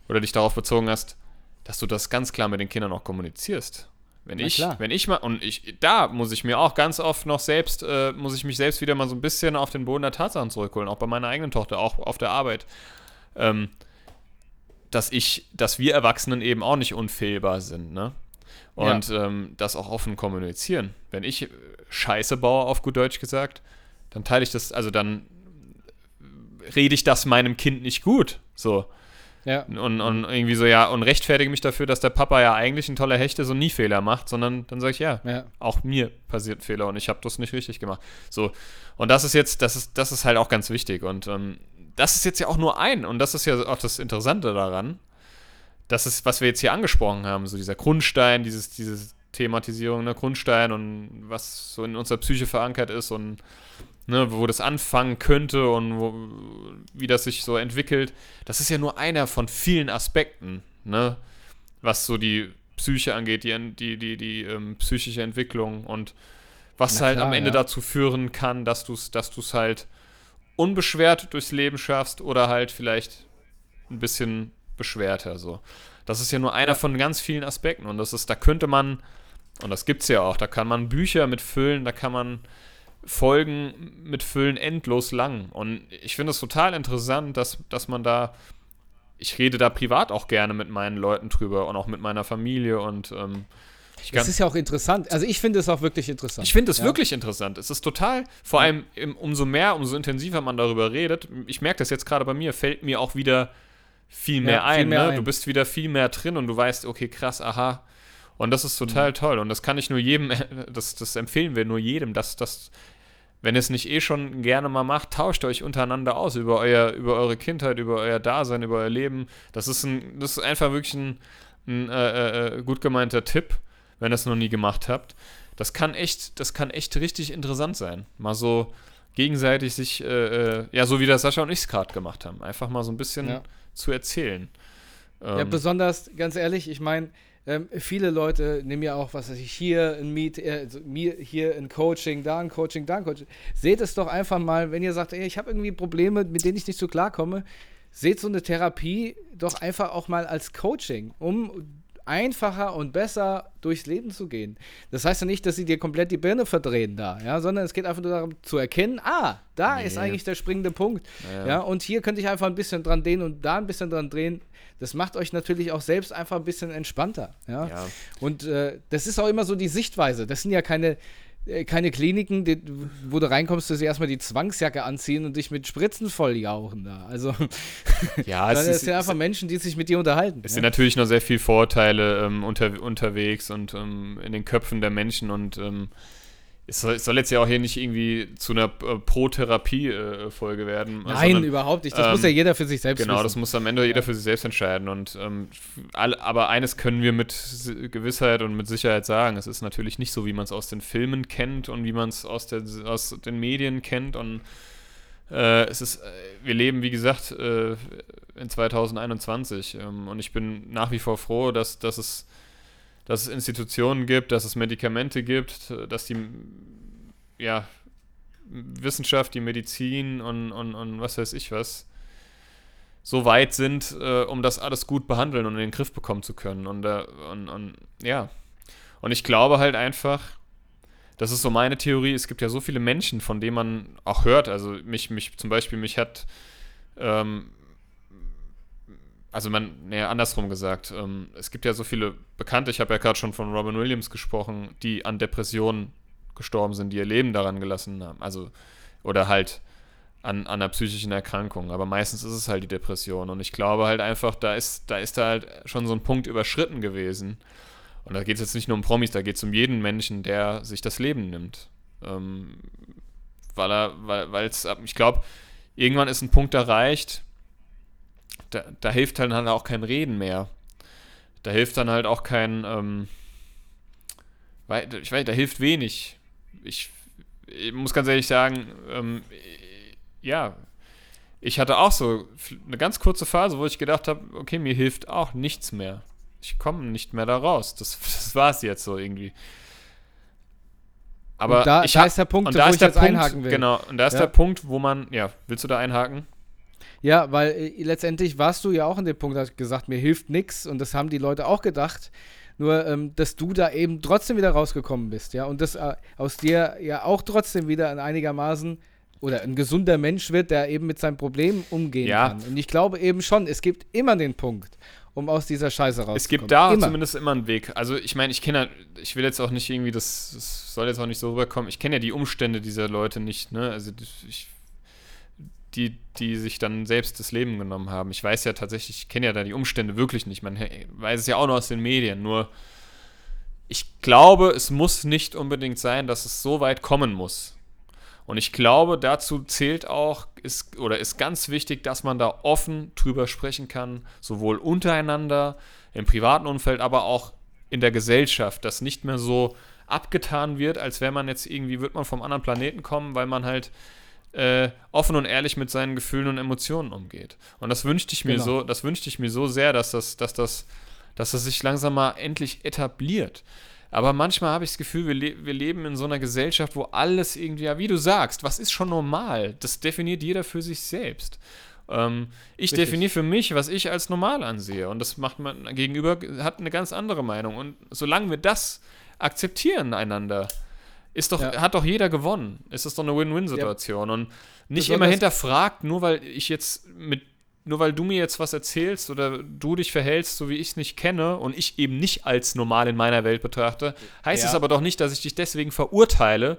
oder dich darauf bezogen hast, dass du das ganz klar mit den Kindern auch kommunizierst. Wenn ich, wenn ich mal, und ich, da muss ich mir auch ganz oft noch selbst, äh, muss ich mich selbst wieder mal so ein bisschen auf den Boden der Tatsachen zurückholen, auch bei meiner eigenen Tochter, auch auf der Arbeit. Ähm, dass ich, dass wir Erwachsenen eben auch nicht unfehlbar sind, ne? Und ja. ähm, das auch offen kommunizieren. Wenn ich Scheiße baue, auf gut Deutsch gesagt, dann teile ich das, also dann rede ich das meinem Kind nicht gut. So. Ja. Und, und irgendwie so, ja, und rechtfertige mich dafür, dass der Papa ja eigentlich ein toller Hecht ist und nie Fehler macht, sondern dann sage ich, ja, ja, auch mir passiert Fehler und ich habe das nicht richtig gemacht. So. Und das ist jetzt, das ist, das ist halt auch ganz wichtig. Und ähm, das ist jetzt ja auch nur ein, und das ist ja auch das Interessante daran, das ist, was wir jetzt hier angesprochen haben, so dieser Grundstein, dieses, diese Thematisierung, ne, Grundstein und was so in unserer Psyche verankert ist und ne, wo das anfangen könnte und wo, wie das sich so entwickelt. Das ist ja nur einer von vielen Aspekten, ne, was so die Psyche angeht, die, die, die, die ähm, psychische Entwicklung und was klar, halt am Ende ja. dazu führen kann, dass du es dass halt unbeschwert durchs Leben schaffst oder halt vielleicht ein bisschen beschwerter. So. Das ist ja nur einer von ganz vielen Aspekten. Und das ist, da könnte man, und das gibt es ja auch, da kann man Bücher mitfüllen, da kann man Folgen mitfüllen, endlos lang. Und ich finde es total interessant, dass, dass man da, ich rede da privat auch gerne mit meinen Leuten drüber und auch mit meiner Familie und ähm, das ist ja auch interessant. Also ich finde es auch wirklich interessant. Ich finde es ja. wirklich interessant. Es ist total, vor allem umso mehr, umso intensiver man darüber redet. Ich merke das jetzt gerade bei mir, fällt mir auch wieder viel mehr, ja, ein, viel mehr ne? ein. Du bist wieder viel mehr drin und du weißt, okay, krass, aha. Und das ist total mhm. toll. Und das kann ich nur jedem, das, das empfehlen wir nur jedem, dass das, wenn es nicht eh schon gerne mal macht, tauscht euch untereinander aus über euer, über eure Kindheit, über euer Dasein, über euer Leben. Das ist ein, das ist einfach wirklich ein, ein äh, äh, gut gemeinter Tipp, wenn ihr es noch nie gemacht habt. Das kann echt, das kann echt richtig interessant sein. Mal so gegenseitig sich, äh, äh ja, so wie das Sascha und ich es gerade gemacht haben. Einfach mal so ein bisschen. Ja zu erzählen. ja, ähm, besonders, ganz ehrlich, ich meine, ähm, viele Leute nehmen ja auch, was weiß ich, hier ein Meet, äh, hier ein Coaching, da ein Coaching, da ein Coaching. Seht es doch einfach mal, wenn ihr sagt, ey, ich habe irgendwie Probleme, mit denen ich nicht so klarkomme, seht so eine Therapie doch einfach auch mal als Coaching, um einfacher und besser durchs Leben zu gehen. Das heißt ja nicht, dass sie dir komplett die Birne verdrehen da, ja, sondern es geht einfach nur darum zu erkennen, ah, da nee. ist eigentlich der springende Punkt. Ja. ja, und hier könnte ich einfach ein bisschen dran drehen und da ein bisschen dran drehen. Das macht euch natürlich auch selbst einfach ein bisschen entspannter. Ja. ja. Und äh, das ist auch immer so die Sichtweise. Das sind ja keine, keine Kliniken, die, wo du reinkommst, dass sie erstmal die Zwangsjacke anziehen und dich mit Spritzen volljauchen da. Also, ja, es ist, sind einfach Menschen, die sich mit dir unterhalten. Es ja? sind natürlich noch sehr viele Vorteile ähm, unter, unterwegs und ähm, in den Köpfen der Menschen und ähm, es soll, es soll, jetzt ja auch hier nicht irgendwie zu einer äh, Pro-Therapie-Folge werden. Nein, sondern, überhaupt nicht. Das ähm, muss ja jeder für sich selbst Genau, wissen. das muss am Ende jeder für sich selbst entscheiden. Und, ähm, all, aber eines können wir mit Gewissheit und mit Sicherheit sagen. Es ist natürlich nicht so, wie man es aus den Filmen kennt und wie man es aus, aus den Medien kennt. Und äh, es ist, äh, wir leben, wie gesagt, äh, in 2021. Ähm, und ich bin nach wie vor froh, dass, dass es dass es Institutionen gibt, dass es Medikamente gibt, dass die ja, Wissenschaft, die Medizin und, und, und was weiß ich was so weit sind, äh, um das alles gut behandeln und in den Griff bekommen zu können. Und, äh, und, und ja. Und ich glaube halt einfach, das ist so meine Theorie. Es gibt ja so viele Menschen, von denen man auch hört. Also mich, mich zum Beispiel, mich hat, ähm, also man, nee, andersrum gesagt, ähm, es gibt ja so viele Bekannte, ich habe ja gerade schon von Robin Williams gesprochen, die an Depressionen gestorben sind, die ihr Leben daran gelassen haben. Also, oder halt an, an einer psychischen Erkrankung. Aber meistens ist es halt die Depression. Und ich glaube halt einfach, da ist, da ist da halt schon so ein Punkt überschritten gewesen. Und da geht es jetzt nicht nur um Promis, da geht es um jeden Menschen, der sich das Leben nimmt. Ähm, weil er, weil es, ich glaube, irgendwann ist ein Punkt erreicht, da, da hilft halt, halt auch kein Reden mehr. Da hilft dann halt auch kein, ähm, ich weiß, da hilft wenig. Ich, ich muss ganz ehrlich sagen, ähm, ja, ich hatte auch so eine ganz kurze Phase, wo ich gedacht habe, okay, mir hilft auch nichts mehr. Ich komme nicht mehr da raus. Das, das war es jetzt so irgendwie. Aber und da, ich da ist der Punkt, wo ich jetzt Punkt, einhaken will. Genau, und da ist ja. der Punkt, wo man, ja, willst du da einhaken? Ja, weil äh, letztendlich warst du ja auch in dem Punkt, hast gesagt, mir hilft nichts und das haben die Leute auch gedacht. Nur, ähm, dass du da eben trotzdem wieder rausgekommen bist, ja, und das äh, aus dir ja auch trotzdem wieder in einigermaßen oder ein gesunder Mensch wird, der eben mit seinem Problem umgehen ja. kann. Und ich glaube eben schon, es gibt immer den Punkt, um aus dieser Scheiße rauszukommen. Es gibt da immer. zumindest immer einen Weg. Also ich meine, ich kenne, ich will jetzt auch nicht irgendwie, das, das soll jetzt auch nicht so rüberkommen, ich kenne ja die Umstände dieser Leute nicht, ne? Also ich, die, die sich dann selbst das Leben genommen haben. Ich weiß ja tatsächlich, ich kenne ja da die Umstände wirklich nicht. Man weiß es ja auch nur aus den Medien, nur ich glaube, es muss nicht unbedingt sein, dass es so weit kommen muss. Und ich glaube, dazu zählt auch, ist, oder ist ganz wichtig, dass man da offen drüber sprechen kann, sowohl untereinander, im privaten Umfeld, aber auch in der Gesellschaft, dass nicht mehr so abgetan wird, als wäre man jetzt irgendwie, wird man vom anderen Planeten kommen, weil man halt äh, offen und ehrlich mit seinen Gefühlen und Emotionen umgeht. Und das wünschte ich mir genau. so, das wünschte ich mir so sehr, dass das, dass das, dass das sich langsam mal endlich etabliert. Aber manchmal habe ich das Gefühl, wir, le wir leben in so einer Gesellschaft, wo alles irgendwie, ja, wie du sagst, was ist schon normal? Das definiert jeder für sich selbst. Ähm, ich Richtig. definiere für mich, was ich als normal ansehe. Und das macht man gegenüber, hat eine ganz andere Meinung. Und solange wir das akzeptieren einander, ist doch, ja. hat doch jeder gewonnen. Ist das doch eine Win-Win-Situation. Ja. Und nicht immer hinterfragt, nur weil ich jetzt mit nur weil du mir jetzt was erzählst oder du dich verhältst, so wie ich es nicht kenne und ich eben nicht als normal in meiner Welt betrachte, heißt ja. es aber doch nicht, dass ich dich deswegen verurteile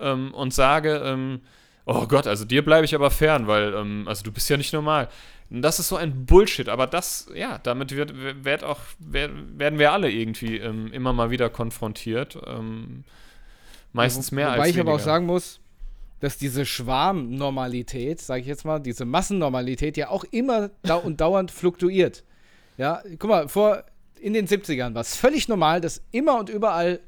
ähm, und sage, ähm, oh Gott, also dir bleibe ich aber fern, weil, ähm, also du bist ja nicht normal. Das ist so ein Bullshit, aber das, ja, damit wird, wird auch, werden wir alle irgendwie ähm, immer mal wieder konfrontiert. Ähm, meistens mehr Wobei als ich aber auch sagen muss, dass diese Schwarmnormalität, sage ich jetzt mal, diese Massennormalität ja auch immer da und dauernd fluktuiert. Ja, guck mal, vor in den 70ern war es völlig normal, dass immer und überall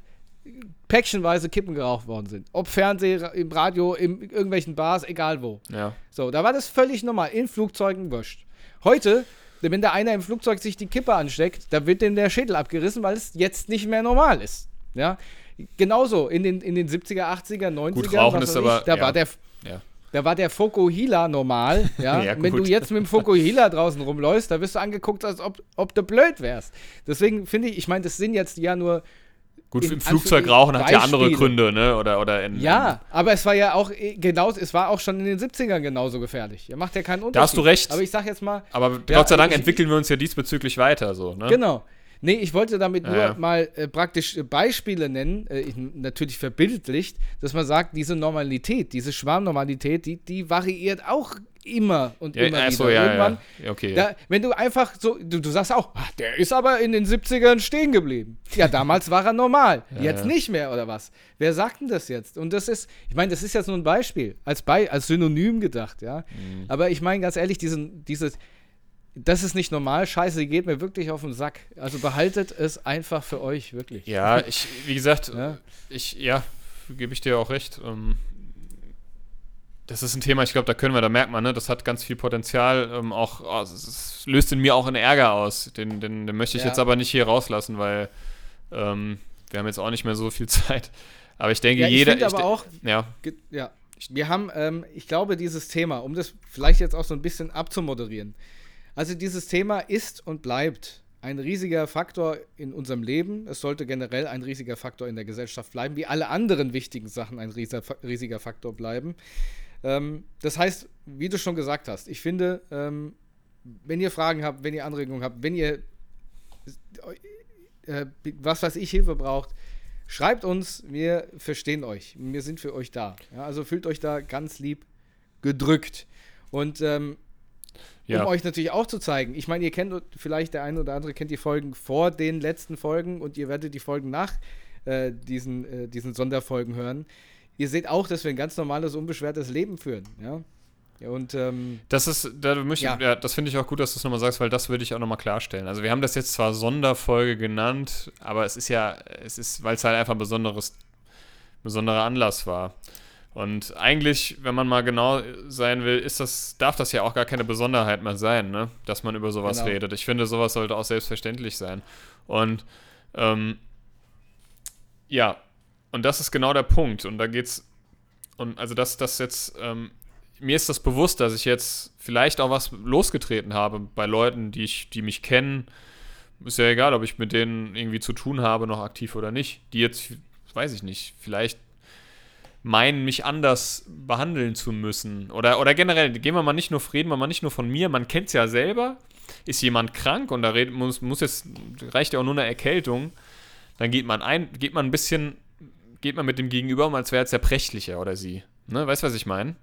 päckchenweise Kippen geraucht worden sind. Ob Fernseher, im Radio, in irgendwelchen Bars, egal wo. Ja. So, da war das völlig normal. In Flugzeugen wurscht. Heute, wenn der einer im Flugzeug sich die Kippe ansteckt, da wird dem der Schädel abgerissen, weil es jetzt nicht mehr normal ist. Ja, genauso in den, in den 70er, 80er, 90er. Gut, Rauchen ist aber. da ja. war der. Ja. Da war der Fokuhila normal, ja. ja Wenn du jetzt mit dem Fokuhila draußen rumläufst, da wirst du angeguckt, als ob, ob du blöd wärst. Deswegen finde ich, ich meine, das sind jetzt ja nur Gut, im Flugzeug rauchen hat ja andere Gründe, ne? Oder, oder in, ja, in aber es war ja auch äh, genau, es war auch schon in den 70ern genauso gefährlich. Er macht ja keinen Unterschied. Da hast du recht. Aber ich sag jetzt mal. Aber ja, Gott sei Dank ich, entwickeln wir uns ja diesbezüglich weiter, so, ne? Genau. Nee, ich wollte damit ja, nur mal äh, praktisch äh, Beispiele nennen, äh, ich, natürlich verbildlicht, dass man sagt, diese Normalität, diese Schwarmnormalität, die, die variiert auch immer und ja, immer wieder. So, ja, Irgendwann, ja. Okay, da, wenn du einfach so, du, du sagst auch, ach, der ist aber in den 70ern stehen geblieben. Ja, damals war er normal, jetzt nicht mehr oder was? Wer sagt denn das jetzt? Und das ist, ich meine, das ist jetzt nur ein Beispiel, als, Be als Synonym gedacht, ja. Mhm. Aber ich meine ganz ehrlich, diesen, dieses, das ist nicht normal. Scheiße, geht mir wirklich auf den Sack. Also behaltet es einfach für euch, wirklich. Ja, ich, wie gesagt, ja. ich, ja, gebe ich dir auch recht. Ähm, das ist ein Thema, ich glaube, da können wir, da merkt man, ne, das hat ganz viel Potenzial. Ähm, auch, oh, es, löst in mir auch einen Ärger aus. Den, den, den möchte ich ja. jetzt aber nicht hier rauslassen, weil ähm, wir haben jetzt auch nicht mehr so viel Zeit. Aber ich denke, ja, ich jeder. Ich aber auch, ja. ja. Wir haben, ähm, ich glaube, dieses Thema, um das vielleicht jetzt auch so ein bisschen abzumoderieren, also dieses Thema ist und bleibt ein riesiger Faktor in unserem Leben. Es sollte generell ein riesiger Faktor in der Gesellschaft bleiben, wie alle anderen wichtigen Sachen ein riesiger Faktor bleiben. Ähm, das heißt, wie du schon gesagt hast, ich finde, ähm, wenn ihr Fragen habt, wenn ihr Anregungen habt, wenn ihr äh, was weiß ich Hilfe braucht, schreibt uns, wir verstehen euch. Wir sind für euch da. Also fühlt euch da ganz lieb gedrückt. Und ähm, ja. um euch natürlich auch zu zeigen. Ich meine, ihr kennt vielleicht der eine oder andere kennt die Folgen vor den letzten Folgen und ihr werdet die Folgen nach äh, diesen, äh, diesen Sonderfolgen hören. Ihr seht auch, dass wir ein ganz normales, unbeschwertes Leben führen. Ja? Und ähm, das ist, da möchte, ja. ja. das finde ich auch gut, dass du es nochmal sagst, weil das würde ich auch nochmal klarstellen. Also wir haben das jetzt zwar Sonderfolge genannt, aber es ist ja, es ist, weil es halt einfach ein besonderes, besonderer Anlass war. Und eigentlich, wenn man mal genau sein will, ist das, darf das ja auch gar keine Besonderheit mehr sein, ne? dass man über sowas genau. redet. Ich finde, sowas sollte auch selbstverständlich sein. Und ähm, ja, und das ist genau der Punkt. Und da geht's, und also das, das jetzt, ähm, mir ist das bewusst, dass ich jetzt vielleicht auch was losgetreten habe bei Leuten, die ich, die mich kennen. Ist ja egal, ob ich mit denen irgendwie zu tun habe, noch aktiv oder nicht. Die jetzt, weiß ich nicht, vielleicht meinen, mich anders behandeln zu müssen. Oder, oder generell, gehen wir mal nicht nur, reden wir mal nicht nur von mir, man kennt es ja selber, ist jemand krank und da red, muss, muss jetzt, reicht ja auch nur eine Erkältung, dann geht man ein, geht man ein bisschen, geht man mit dem Gegenüber um, als wäre es zerbrechlicher oder sie. Ne? Weißt du, was ich meine?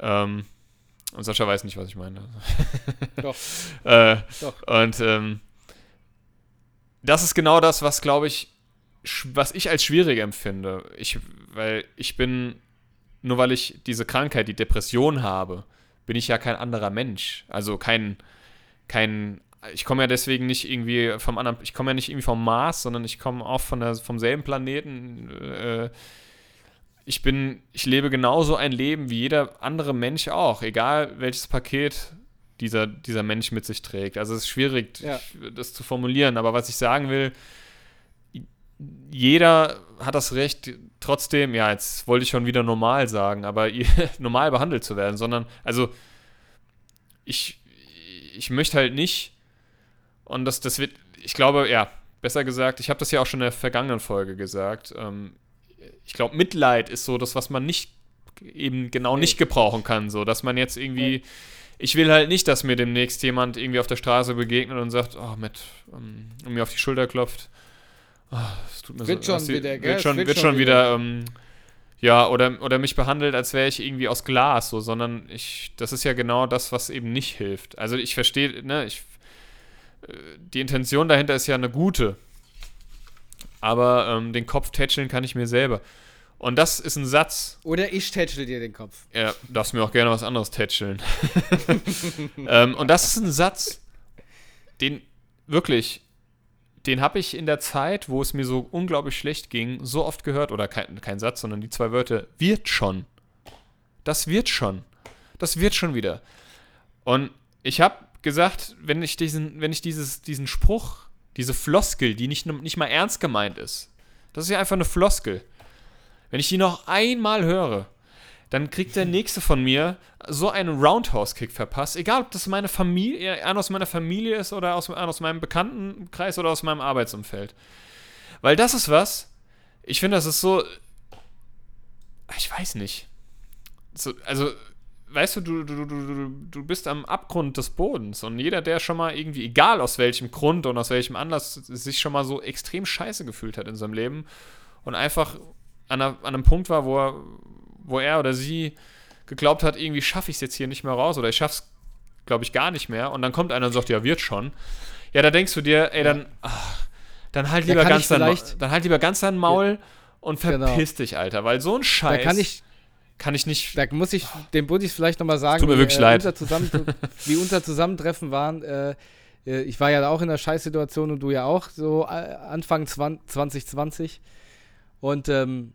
Ähm, und Sascha weiß nicht, was ich meine. Doch. äh, Doch. Und ähm, das ist genau das, was, glaube ich, was ich als schwierig empfinde. Ich, weil ich bin, nur weil ich diese Krankheit, die Depression habe, bin ich ja kein anderer Mensch. Also kein, kein, ich komme ja deswegen nicht irgendwie vom anderen, ich komme ja nicht irgendwie vom Mars, sondern ich komme auch von der, vom selben Planeten. Äh, ich bin, ich lebe genauso ein Leben wie jeder andere Mensch auch, egal welches Paket dieser, dieser Mensch mit sich trägt. Also es ist schwierig, ja. das zu formulieren, aber was ich sagen will, jeder hat das Recht, trotzdem, ja, jetzt wollte ich schon wieder normal sagen, aber normal behandelt zu werden, sondern, also, ich, ich möchte halt nicht, und das, das wird, ich glaube, ja, besser gesagt, ich habe das ja auch schon in der vergangenen Folge gesagt, ähm, ich glaube, Mitleid ist so das, was man nicht, eben genau nicht gebrauchen kann, so, dass man jetzt irgendwie, ich will halt nicht, dass mir demnächst jemand irgendwie auf der Straße begegnet und sagt, oh, mit, um, und mir auf die Schulter klopft, es tut mir wird so, schon wieder, wird, wird schon, wird, wird schon wieder, wieder ähm, ja, oder, oder mich behandelt, als wäre ich irgendwie aus Glas, so, sondern ich, das ist ja genau das, was eben nicht hilft. Also ich verstehe, ne, ich, äh, die Intention dahinter ist ja eine gute, aber ähm, den Kopf tätscheln kann ich mir selber. Und das ist ein Satz. Oder ich tätschel dir den Kopf. Ja, darfst mir auch gerne was anderes tätscheln. ähm, und das ist ein Satz, den wirklich den habe ich in der Zeit, wo es mir so unglaublich schlecht ging, so oft gehört, oder kein, kein Satz, sondern die zwei Wörter, wird schon. Das wird schon. Das wird schon wieder. Und ich habe gesagt, wenn ich diesen, wenn ich dieses, diesen Spruch, diese Floskel, die nicht, nicht mal ernst gemeint ist, das ist ja einfach eine Floskel. Wenn ich die noch einmal höre, dann kriegt der nächste von mir so einen Roundhouse-Kick verpasst. Egal, ob das meine Familie, einer aus meiner Familie ist oder aus, aus meinem Bekanntenkreis oder aus meinem Arbeitsumfeld. Weil das ist was, ich finde, das ist so. Ich weiß nicht. So, also, weißt du, du, du, du, du bist am Abgrund des Bodens und jeder, der schon mal irgendwie, egal aus welchem Grund und aus welchem Anlass, sich schon mal so extrem scheiße gefühlt hat in seinem Leben und einfach an, einer, an einem Punkt war, wo er, wo er oder sie geglaubt hat, irgendwie schaffe ich es jetzt hier nicht mehr raus oder ich schaffe es, glaube ich, gar nicht mehr. Und dann kommt einer und sagt, ja, wird schon. Ja, da denkst du dir, ey, dann, ach, dann halt lieber ganz dein, dann halt lieber ganz dein Maul ja, und verpiss genau. dich, Alter, weil so ein Scheiß. Da kann ich, kann ich nicht. Da muss ich dem Buddies vielleicht nochmal sagen, tut mir wirklich äh, leid. Unser wie unser Zusammentreffen waren. Äh, äh, ich war ja auch in einer Scheißsituation und du ja auch, so äh, Anfang 2020. Und ähm,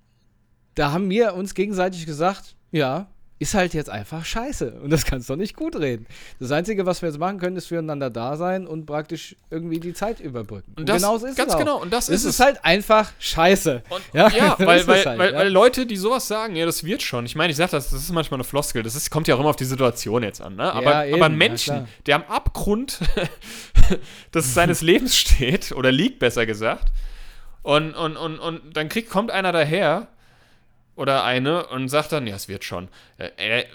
da haben wir uns gegenseitig gesagt, ja, ist halt jetzt einfach scheiße. Und das kannst du doch nicht gut reden. Das Einzige, was wir jetzt machen können, ist füreinander da sein und praktisch irgendwie die Zeit überbrücken. Und, das, genau so ist ganz es auch. genau. Und das Es ist ist halt einfach scheiße. Und, Ja, ja, das weil, weil, halt, weil, ja. weil Leute, die sowas sagen, ja, das wird schon. Ich meine, ich sage das, das ist manchmal eine Floskel. Das ist, kommt ja auch immer auf die Situation jetzt an. Ne? Aber, eben, aber ein ja, Menschen, der am Abgrund des seines Lebens steht, oder liegt besser gesagt, und, und, und, und dann kriegt, kommt einer daher oder eine und sagt dann, ja, es wird schon. Äh, äh,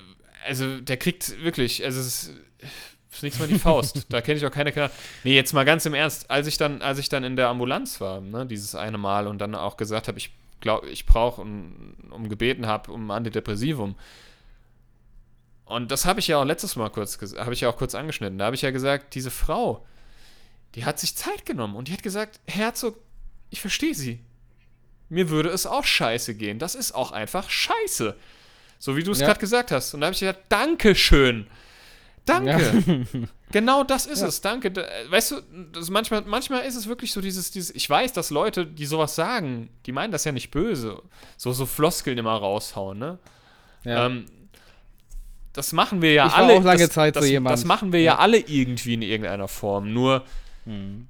also der kriegt wirklich, also es ist, nichts mal die Faust. da kenne ich auch keine Karte. Nee, jetzt mal ganz im Ernst, als ich dann, als ich dann in der Ambulanz war, ne, dieses eine Mal und dann auch gesagt habe, ich glaube, ich brauche um, um gebeten habe um Antidepressivum. Und das habe ich ja auch letztes Mal kurz, habe ich ja auch kurz angeschnitten. Da habe ich ja gesagt, diese Frau, die hat sich Zeit genommen und die hat gesagt, Herzog, ich verstehe sie. Mir würde es auch scheiße gehen. Das ist auch einfach scheiße. So wie du es Ja. gerade gesagt hast. Und da habe ich gesagt, Dankeschön. Danke. Genau das ist Ja. es. Danke. Da- Weißt du, das manchmal, manchmal ist es wirklich so dieses, dieses, ich weiß, dass Leute, die sowas sagen, die meinen das ja nicht böse. So, so Floskeln immer raushauen, ne? Ja. Ähm, das machen wir ja Ich war alle. auch lange das, Zeit so das, jemand. Das machen wir ja. alle irgendwie in irgendeiner Form. Nur, Hm.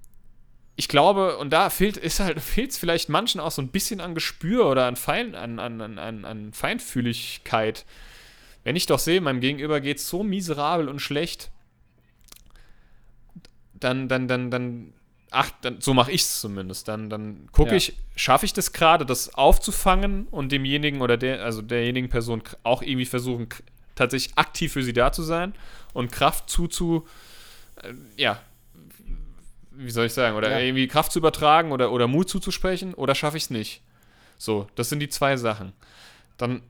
Ich glaube, und da fehlt ist halt fehlt es vielleicht manchen auch so ein bisschen an Gespür oder an, Fein, an, an, an, an, Feinfühligkeit. Wenn ich doch sehe, meinem Gegenüber geht es so miserabel und schlecht, dann, dann, dann, dann, ach, dann, so mache ich es zumindest. Dann, dann gucke Ja. ich, schaffe ich das gerade, das aufzufangen und demjenigen oder der, also derjenigen Person auch irgendwie versuchen, tatsächlich aktiv für sie da zu sein und Kraft zuzu, äh, ja, wie soll ich sagen, oder Ja. irgendwie Kraft zu übertragen oder, oder Mut zuzusprechen oder schaffe ich es nicht. So, das sind die zwei Sachen. Dann,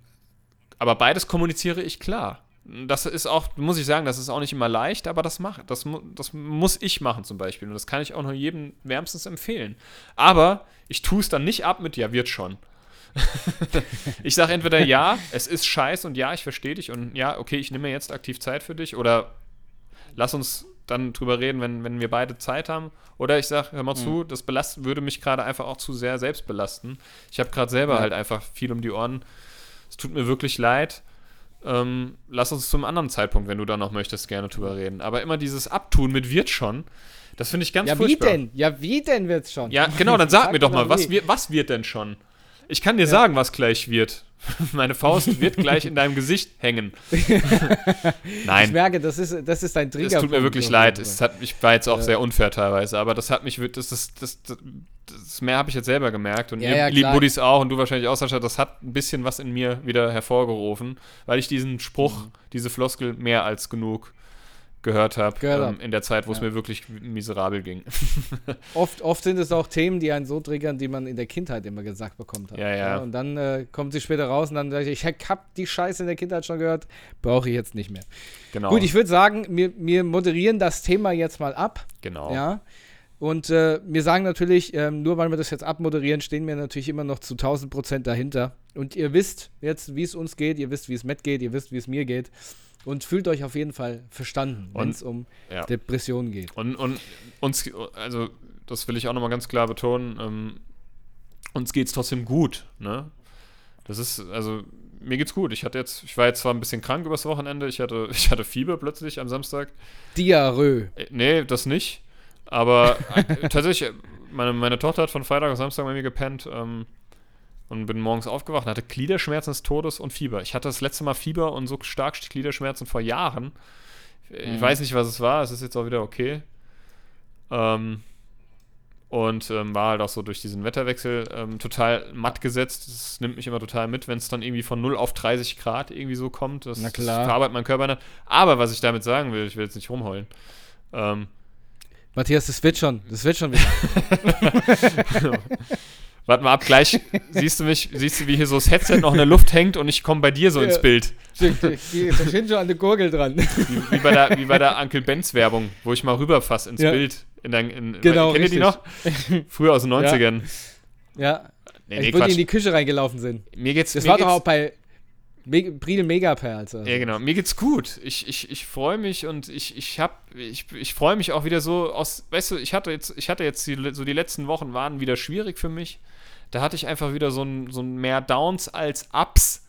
aber beides kommuniziere ich klar. Das ist auch, muss ich sagen, das ist auch nicht immer leicht, aber das mache, das, das muss ich machen zum Beispiel. Und das kann ich auch nur jedem wärmstens empfehlen. Aber ich tue es dann nicht ab mit, ja, wird schon. ich sage entweder ja, es ist scheiß und ja, ich verstehe dich und ja, okay, ich nehme mir jetzt aktiv Zeit für dich oder lass uns dann drüber reden, wenn, wenn wir beide Zeit haben. Oder ich sage, hör mal zu, das belast, würde mich gerade einfach auch zu sehr selbst belasten. Ich habe gerade selber Ja. halt einfach viel um die Ohren. Es tut mir wirklich leid. Ähm, lass uns zum anderen Zeitpunkt, wenn du da noch möchtest, gerne drüber reden. Aber immer dieses Abtun mit wird schon, das finde ich ganz Ja, wie furchtbar. denn? Ja, wie denn wird's schon? Ja, genau, dann sag, mir doch mal, wie. was, was wird denn schon? Ich kann dir sagen, was gleich wird. Meine Faust wird gleich in deinem Gesicht hängen. Ich Nein, merke, das ist, das ist dein Trigger. es tut mir wirklich leid. Es hat, ich war jetzt auch sehr unfair teilweise, aber das hat mich, das, das, das, das, mehr habe ich jetzt selber gemerkt und Ja, ihr ja, lieben. Buddies auch und du wahrscheinlich auch, Sascha, das hat ein bisschen was in mir wieder hervorgerufen, weil ich diesen Spruch, Mhm. diese Floskel mehr als genug gehört habe ähm, in der Zeit, wo es Ja. mir wirklich miserabel ging. Oft, oft sind es auch Themen, die einen so triggern, die man in der Kindheit immer gesagt bekommen hat. Ja, ja. und dann äh, kommt sie später raus und dann sage ich, ich hab die Scheiße in der Kindheit schon gehört, brauche ich jetzt nicht mehr. Genau. Gut, ich würde sagen, wir, wir moderieren das Thema jetzt mal ab. genau. Ja. Und äh, wir sagen natürlich, ähm, nur weil wir das jetzt abmoderieren, stehen wir natürlich immer noch zu 1000 Prozent dahinter. Und ihr wisst jetzt, wie es uns geht, ihr wisst, wie es Matt geht, ihr wisst, wie es mir geht. Und fühlt euch auf jeden Fall verstanden, wenn es um Ja. Depressionen geht. Und, und uns, also das will ich auch nochmal ganz klar betonen, ähm, uns geht es trotzdem gut, ne? Das ist, also, mir geht's gut. Ich hatte jetzt, ich war jetzt zwar ein bisschen krank übers Wochenende, ich hatte, ich hatte Fieber plötzlich am Samstag. Diarrhoe. Äh, Nee, das nicht. Aber äh, tatsächlich, äh, meine, meine Tochter hat von Freitag auf Samstag bei mir gepennt ähm, und bin morgens aufgewacht und hatte Gliederschmerzen des Todes und Fieber. Ich hatte das letzte Mal Fieber und so stark Gliederschmerzen vor Jahren. Ich Mhm. weiß nicht, was es war. Es ist jetzt auch wieder okay. Ähm, und ähm, war halt auch so durch diesen Wetterwechsel ähm, total matt gesetzt. Das nimmt mich immer total mit, wenn es dann irgendwie von 0 auf 30 Grad irgendwie so kommt. Das, Na das klar. verarbeitet mein Körper nicht. Aber was ich damit sagen will, ich will jetzt nicht rumheulen. Ähm, Matthias, das wird schon. Das wird schon wieder. Warte mal ab, gleich siehst du mich, siehst du, wie hier so das Headset noch in der Luft hängt und ich komme bei dir so ins Ja. Bild. da steht schon an der Gurgel dran. Wie, wie, bei der, wie bei der Uncle Benz Werbung, wo ich mal rüberfasse ins Ja. Bild. In dein, in, Genau, Kennt ihr die noch? Früher aus den 90ern. ja. Nee, ich nee, wo die Quatsch. in die Küche reingelaufen sind. Mir geht's, Das mir war geht's, doch auch bei Me Bridel Megaperls. Also. Ja, genau. Mir geht's gut. Ich, ich, ich freue mich und ich, ich hab, ich, ich freue mich auch wieder so aus, weißt du, ich hatte jetzt, ich hatte jetzt die, so die letzten Wochen waren wieder schwierig für mich. Da hatte ich einfach wieder so ein, so ein mehr Downs als Ups.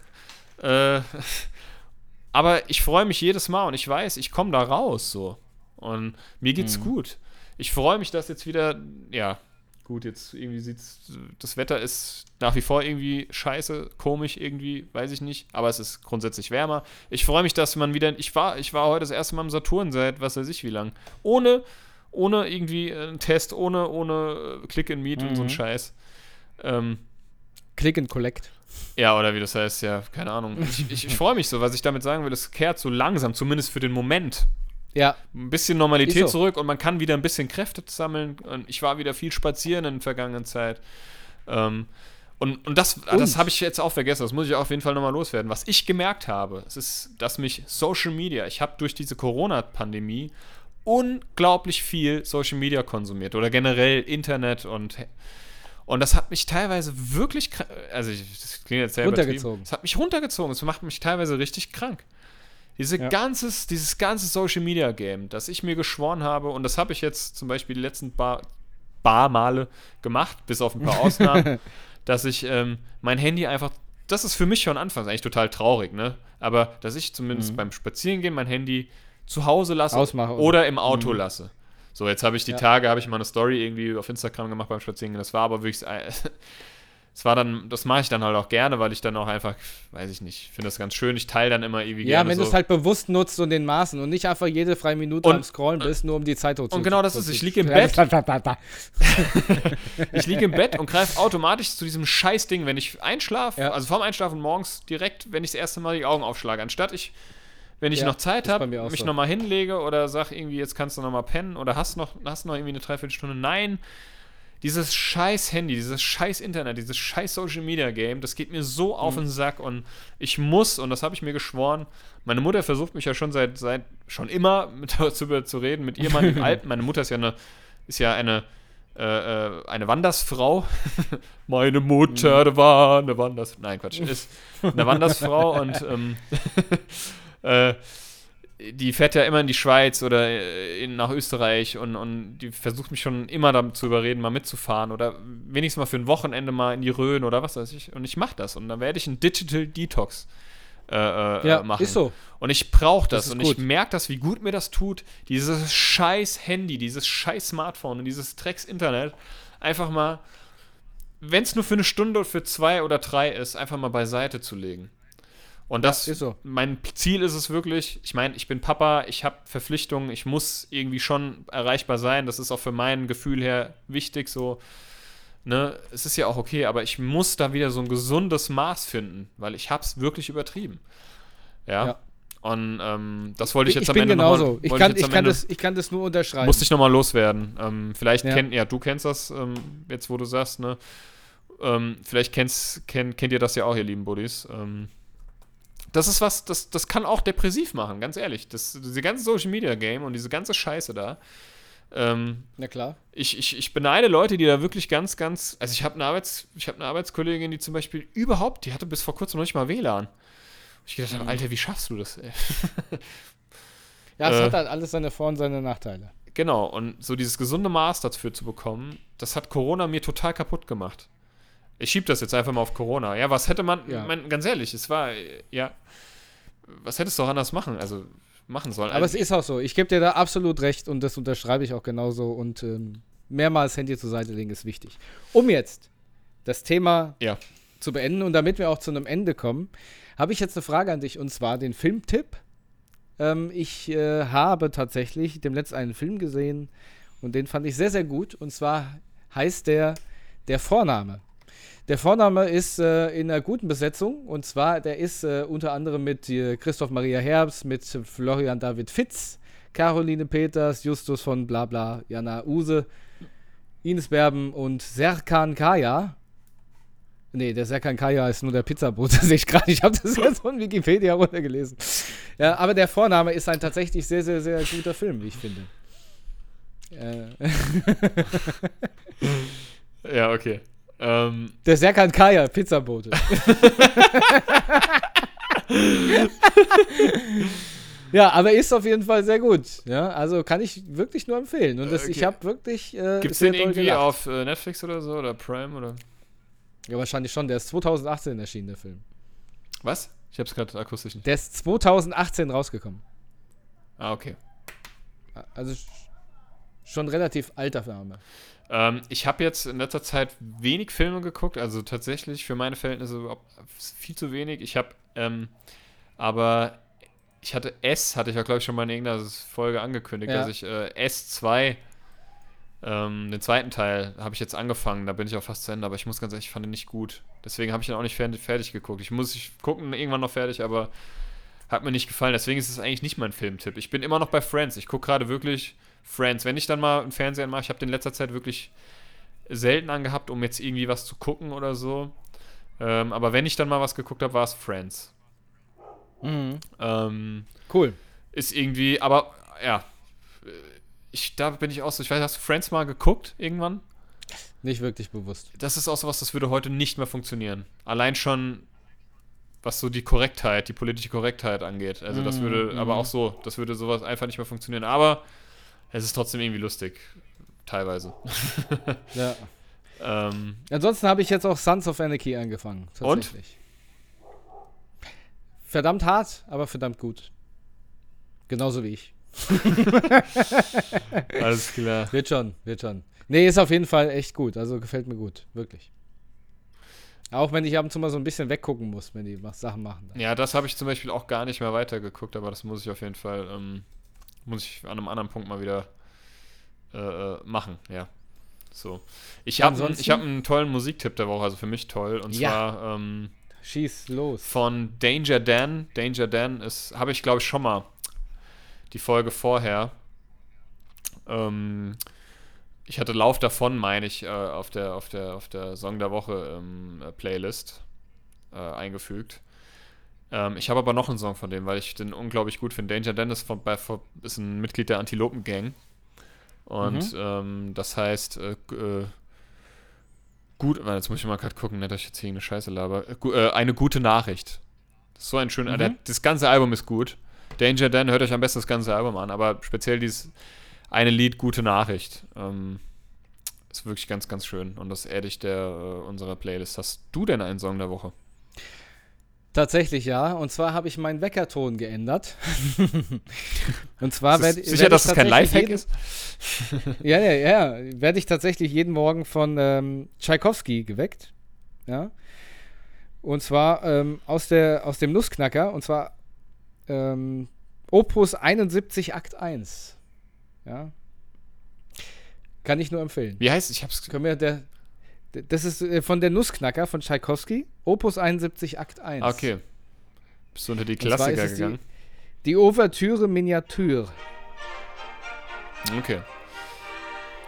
Äh, Aber ich freue mich jedes Mal und ich weiß, ich komme da raus so. Und mir geht's mhm. gut. Ich freue mich, dass jetzt wieder, ja, gut, jetzt irgendwie sieht's, das Wetter ist nach wie vor irgendwie scheiße, komisch irgendwie, weiß ich nicht, aber es ist grundsätzlich wärmer. Ich freue mich, dass man wieder, ich war, ich war heute das erste Mal im Saturn seit was weiß ich wie lang. Ohne, ohne irgendwie einen Test, ohne, ohne Click and Meet mhm. und so ein mhm. Scheiß. Ähm, Click and Collect. Ja, oder wie das heißt, ja, keine Ahnung. Ich, ich, ich freue mich so, was ich damit sagen will, es kehrt so langsam, zumindest für den Moment. Ja. Ein bisschen Normalität so. zurück und man kann wieder ein bisschen Kräfte sammeln. Und ich war wieder viel spazieren in der vergangenen Zeit. Ähm, und, und das, und? das habe ich jetzt auch vergessen, das muss ich auf jeden Fall nochmal loswerden. Was ich gemerkt habe, es ist, dass mich Social Media, ich habe durch diese Corona-Pandemie unglaublich viel Social Media konsumiert oder generell Internet und und das hat mich teilweise wirklich, also ich, das klingt jetzt sehr runtergezogen. Es hat mich runtergezogen. Es macht mich teilweise richtig krank. Diese ja. ganzes, dieses ganze Social Media Game, das ich mir geschworen habe, und das habe ich jetzt zum Beispiel die letzten paar, paar Male gemacht, bis auf ein paar Ausnahmen, dass ich ähm, mein Handy einfach, das ist für mich schon anfangs eigentlich total traurig, ne? Aber dass ich zumindest mhm. beim Spazierengehen mein Handy zu Hause lasse Ausmache, oder im Auto mhm. lasse. So, jetzt habe ich die ja. Tage, habe ich mal eine Story irgendwie auf Instagram gemacht beim Spazierengehen. Das war aber wirklich, es war dann, das mache ich dann halt auch gerne, weil ich dann auch einfach, weiß ich nicht, finde das ganz schön. Ich teile dann immer ewig Ja, wenn so. du es halt bewusst nutzt und den Maßen und nicht einfach jede freie Minute und, am Scrollen bist, nur um die Zeit zu Und genau das ist, ich liege im Bett. ich liege im Bett und greife automatisch zu diesem Scheißding, wenn ich einschlafe, ja. also vorm Einschlafen morgens direkt, wenn ich das erste Mal die Augen aufschlage, anstatt ich wenn ich ja, noch Zeit habe, mich so. nochmal hinlege oder sag irgendwie, jetzt kannst du nochmal pennen oder hast noch, hast noch irgendwie eine Dreiviertelstunde. Nein, dieses scheiß Handy, dieses scheiß Internet, dieses scheiß Social Media Game, das geht mir so auf mhm. den Sack und ich muss, und das habe ich mir geschworen, meine Mutter versucht mich ja schon seit, seit schon immer mit, darüber zu reden, mit ihr Mann Alten. Meine Mutter ist ja eine, ist ja eine, äh, äh eine Wandersfrau. meine Mutter mhm. war eine Wandersfrau. Nein, Quatsch, ist eine Wandersfrau und ähm, äh, die fährt ja immer in die Schweiz oder äh, in, nach Österreich und, und die versucht mich schon immer damit zu überreden, mal mitzufahren oder wenigstens mal für ein Wochenende mal in die Rhön oder was weiß ich. Und ich mache das und dann werde ich einen Digital Detox äh, äh, ja, machen. Ist so. Und ich brauche das, das und gut. ich merke das, wie gut mir das tut, dieses scheiß Handy, dieses scheiß Smartphone und dieses Drecks Internet einfach mal, wenn es nur für eine Stunde oder für zwei oder drei ist, einfach mal beiseite zu legen. Und das, ja, so. mein Ziel ist es wirklich, ich meine, ich bin Papa, ich habe Verpflichtungen, ich muss irgendwie schon erreichbar sein. Das ist auch für mein Gefühl her wichtig, so, ne, es ist ja auch okay, aber ich muss da wieder so ein gesundes Maß finden, weil ich habe es wirklich übertrieben. Ja. ja. Und ähm, das wollte ich jetzt ich am Ende genauso. Noch mal, ich kann, ich, ich, kann das, ich kann das nur unterschreiben. Musste ich nochmal loswerden. Ähm, vielleicht ja. kennt, ja, du kennst das, ähm, jetzt wo du sagst, ne? Ähm, vielleicht kennst, kennt, kennt ihr das ja auch, ihr lieben Buddies. Ähm, das ist was, das, das kann auch depressiv machen, ganz ehrlich. Das, diese ganze Social Media Game und diese ganze Scheiße da. Ähm, Na klar. Ich, ich, ich beneide Leute, die da wirklich ganz, ganz. Also ich habe eine, Arbeits, hab eine Arbeitskollegin, die zum Beispiel überhaupt, die hatte bis vor kurzem noch nicht mal WLAN. Ich gedacht habe, mhm. Alter, wie schaffst du das? ja, es äh, hat halt alles seine Vor- und seine Nachteile. Genau, und so dieses gesunde Maß dafür zu bekommen, das hat Corona mir total kaputt gemacht. Ich schiebe das jetzt einfach mal auf Corona. Ja, was hätte man, ja. mein, ganz ehrlich, es war, ja, was hättest du auch anders machen, also machen sollen? Aber also, es ist auch so. Ich gebe dir da absolut recht und das unterschreibe ich auch genauso. Und ähm, mehrmals Handy zur Seite legen ist wichtig. Um jetzt das Thema ja. zu beenden und damit wir auch zu einem Ende kommen, habe ich jetzt eine Frage an dich und zwar den Filmtipp. Ähm, ich äh, habe tatsächlich dem letzten einen Film gesehen und den fand ich sehr, sehr gut. Und zwar heißt der Der Vorname. Der Vorname ist äh, in einer guten Besetzung und zwar, der ist äh, unter anderem mit äh, Christoph Maria Herbst, mit Florian David Fitz, Caroline Peters, Justus von Blabla, Jana Use, Ines Berben und Serkan Kaya. Nee, der Serkan Kaya ist nur der Pizzabote, sehe ich gerade. Ich habe das jetzt von Wikipedia runtergelesen. Ja, aber der Vorname ist ein tatsächlich sehr, sehr, sehr guter Film, wie ich finde. Äh. ja, okay. Ähm, der Serkan Kaya, Pizzabote. ja, aber ist auf jeden Fall sehr gut. Ja, also kann ich wirklich nur empfehlen. Und das, okay. ich habe wirklich. Äh, Gibt es den irgendwie gelacht. auf äh, Netflix oder so oder Prime oder? Ja, wahrscheinlich schon. Der ist 2018 erschienen, der Film. Was? Ich habe es gerade akustisch nicht. Der ist 2018 rausgekommen. Ah, okay. Also schon relativ alter Filme. Ähm, ich habe jetzt in letzter Zeit wenig Filme geguckt, also tatsächlich für meine Verhältnisse viel zu wenig. Ich habe, ähm, aber ich hatte S, hatte ich ja glaube ich schon mal in irgendeiner Folge angekündigt, ja. dass ich äh, S2, ähm, den zweiten Teil, habe ich jetzt angefangen, da bin ich auch fast zu Ende, aber ich muss ganz ehrlich, ich fand ihn nicht gut. Deswegen habe ich ihn auch nicht fertig, fertig geguckt. Ich muss ich gucken, irgendwann noch fertig, aber hat mir nicht gefallen. Deswegen ist es eigentlich nicht mein Filmtipp. Ich bin immer noch bei Friends. Ich gucke gerade wirklich Friends. Wenn ich dann mal einen Fernseher mache, ich habe den in letzter Zeit wirklich selten angehabt, um jetzt irgendwie was zu gucken oder so. Ähm, aber wenn ich dann mal was geguckt habe, war es Friends. Mhm. Ähm, cool. Ist irgendwie, aber ja, ich, da bin ich auch so, ich weiß, hast du Friends mal geguckt irgendwann? Nicht wirklich bewusst. Das ist auch so was, das würde heute nicht mehr funktionieren. Allein schon was so die Korrektheit, die politische Korrektheit angeht. Also das würde, mm, aber auch so, das würde sowas einfach nicht mehr funktionieren. Aber es ist trotzdem irgendwie lustig, teilweise. ja. ähm, Ansonsten habe ich jetzt auch Sons of Anarchy angefangen. Tatsächlich. Und? Verdammt hart, aber verdammt gut. Genauso wie ich. Alles klar. Wird schon, wird schon. Nee, ist auf jeden Fall echt gut. Also gefällt mir gut. Wirklich. Auch wenn ich ab und zu mal so ein bisschen weggucken muss, wenn die Sachen machen. Ja, das habe ich zum Beispiel auch gar nicht mehr weitergeguckt, aber das muss ich auf jeden Fall, ähm, muss ich an einem anderen Punkt mal wieder äh, äh machen, ja. So. Ich habe hab einen tollen Musiktipp der Woche, also für mich toll. Und ja. zwar ähm, Schieß los. Von Danger Dan. Danger Dan ist, habe ich glaube ich schon mal die Folge vorher. Ähm, ich hatte Lauf davon, meine ich, äh, auf, der, auf, der, auf der Song der Woche ähm, äh, Playlist äh, eingefügt. Ähm, ich habe aber noch einen Song von dem, weil ich den unglaublich gut finde. Danger Dennis von, bei, ist ein Mitglied der Antilopen Gang. Und mhm. ähm, das heißt, äh, äh, gut, jetzt muss ich mal gerade gucken, nicht, dass ich jetzt hier eine Scheiße laber. Äh, eine gute Nachricht. Das ist so ein schöner, mhm. das ganze Album ist gut. Danger Dan, hört euch am besten das ganze Album an, aber speziell dieses eine Lied Gute Nachricht. Ähm, ist wirklich ganz, ganz schön. Und das ich der äh, unserer Playlist. Hast du denn einen Song der Woche? Tatsächlich ja. Und zwar habe ich meinen Weckerton geändert. und zwar werde ich. Sicher, dass es kein Lifehack ist? ja, ja, ja. Werde ich tatsächlich jeden Morgen von ähm, Tchaikovsky geweckt. Ja. Und zwar ähm, aus, der, aus dem Nussknacker. Und zwar ähm, Opus 71 Akt 1. Ja. Kann ich nur empfehlen. Wie heißt es? Ich hab's. Können wir der, das ist äh, von der Nussknacker von Tchaikovsky, Opus 71 Akt 1. Okay. Bist du unter die Klassiker gegangen? Die, die Ouvertüre Miniatur. Okay.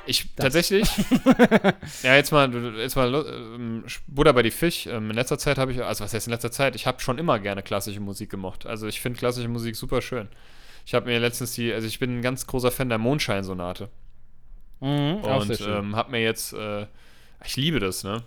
Ich das. tatsächlich. ja, jetzt mal, jetzt mal ähm, Buddha bei die Fisch. Ähm, in letzter Zeit habe ich, also was heißt in letzter Zeit? Ich habe schon immer gerne klassische Musik gemocht. Also ich finde klassische Musik super schön. Ich habe mir letztens die, also ich bin ein ganz großer Fan der Mondscheinsonate. Mhm, und ähm, habe mir jetzt, äh, ich liebe das, ne?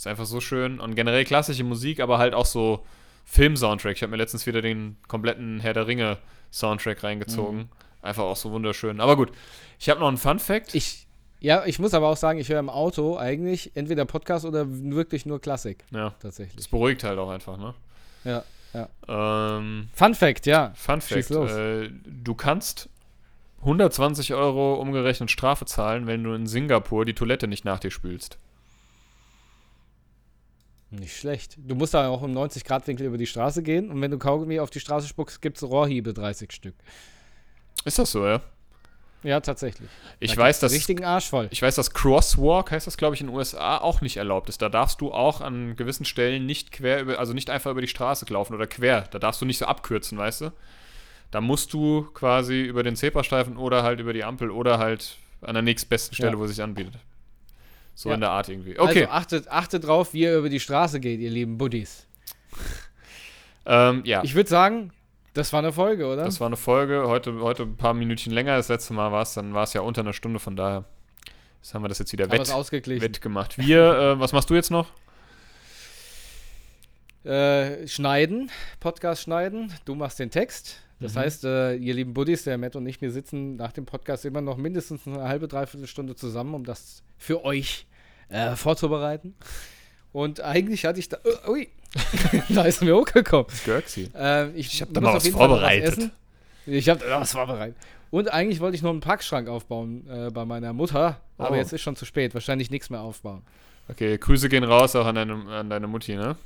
ist einfach so schön und generell klassische Musik, aber halt auch so Film-Soundtrack. Ich habe mir letztens wieder den kompletten Herr der Ringe Soundtrack reingezogen. Mhm. Einfach auch so wunderschön. Aber gut, ich habe noch einen Fun Fact. Ich, ja, ich muss aber auch sagen, ich höre im Auto eigentlich entweder Podcast oder wirklich nur Klassik. Ja. Tatsächlich. Das beruhigt halt auch einfach, ne? Ja. Ja. Ähm, Fun Fact, ja. Fun Fact: äh, Du kannst 120 Euro umgerechnet Strafe zahlen, wenn du in Singapur die Toilette nicht nach dir spülst. Nicht schlecht. Du musst da auch im 90-Grad-Winkel über die Straße gehen und wenn du Kaugummi auf die Straße spuckst, gibt es Rohrhiebe 30 Stück. Ist das so, ja? Ja, tatsächlich. Ich da weiß, dass richtigen Arsch voll. Ich weiß, dass Crosswalk heißt das, glaube ich, in den USA auch nicht erlaubt ist. Da darfst du auch an gewissen Stellen nicht quer über, also nicht einfach über die Straße laufen oder quer. Da darfst du nicht so abkürzen, weißt du? Da musst du quasi über den Zebrastreifen oder halt über die Ampel oder halt an der nächstbesten Stelle, ja. wo es sich anbietet. So ja. in der Art irgendwie. Okay. Also achtet, achtet drauf, wie ihr über die Straße geht, ihr lieben Buddies. ähm, ja. Ich würde sagen, das war eine Folge, oder? Das war eine Folge. Heute, heute ein paar Minütchen länger. Das letzte Mal war es, dann war es ja unter einer Stunde, von daher. Jetzt haben wir das jetzt wieder wett, wett gemacht. Wir, äh, was machst du jetzt noch? Äh, schneiden, Podcast schneiden. Du machst den Text. Das mhm. heißt, äh, ihr lieben Buddies, der Matt und ich, wir sitzen nach dem Podcast immer noch mindestens eine halbe, dreiviertel Stunde zusammen, um das für euch äh, vorzubereiten. Und eigentlich hatte ich da. Uh, ui, da ist mir hochgekommen. Görxi. Ähm, ich Ich hab da mal was vorbereitet. Ich habe da was vorbereitet. Und eigentlich wollte ich noch einen Packschrank aufbauen äh, bei meiner Mutter, aber Oh. jetzt ist schon zu spät. Wahrscheinlich nichts mehr aufbauen. Okay, Grüße gehen raus auch an deine, an deine Mutti, ne?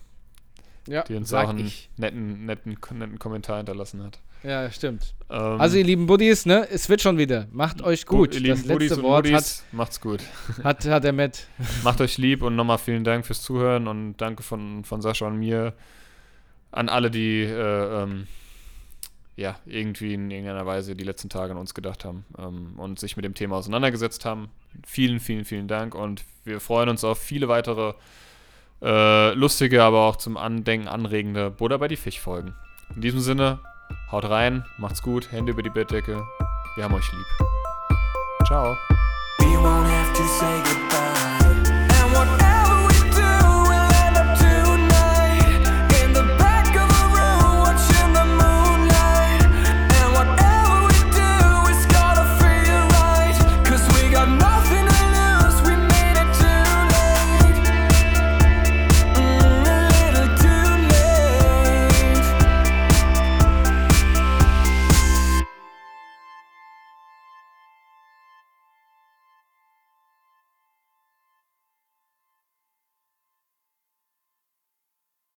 Ja, Die uns auch einen ich. netten, netten, netten Kommentar hinterlassen hat. Ja, stimmt. Ähm, Also, ihr lieben Buddies, ne, es wird schon wieder. Macht euch gut. ihr lieben das Buddies letzte und Wort hat, Muddies, macht's gut. hat, hat der Matt. Macht euch lieb und nochmal vielen Dank fürs Zuhören und danke von, von Sascha und mir an alle, die äh, ähm, ja, irgendwie in irgendeiner Weise die letzten Tage an uns gedacht haben ähm, und sich mit dem Thema auseinandergesetzt haben. Vielen, vielen, vielen Dank und wir freuen uns auf viele weitere äh, lustige, aber auch zum Andenken anregende Buddha bei die Fisch-Folgen. In diesem Sinne, haut rein, macht's gut, Hände über die Bettdecke. Wir haben euch lieb. Ciao. We won't have to say goodbye.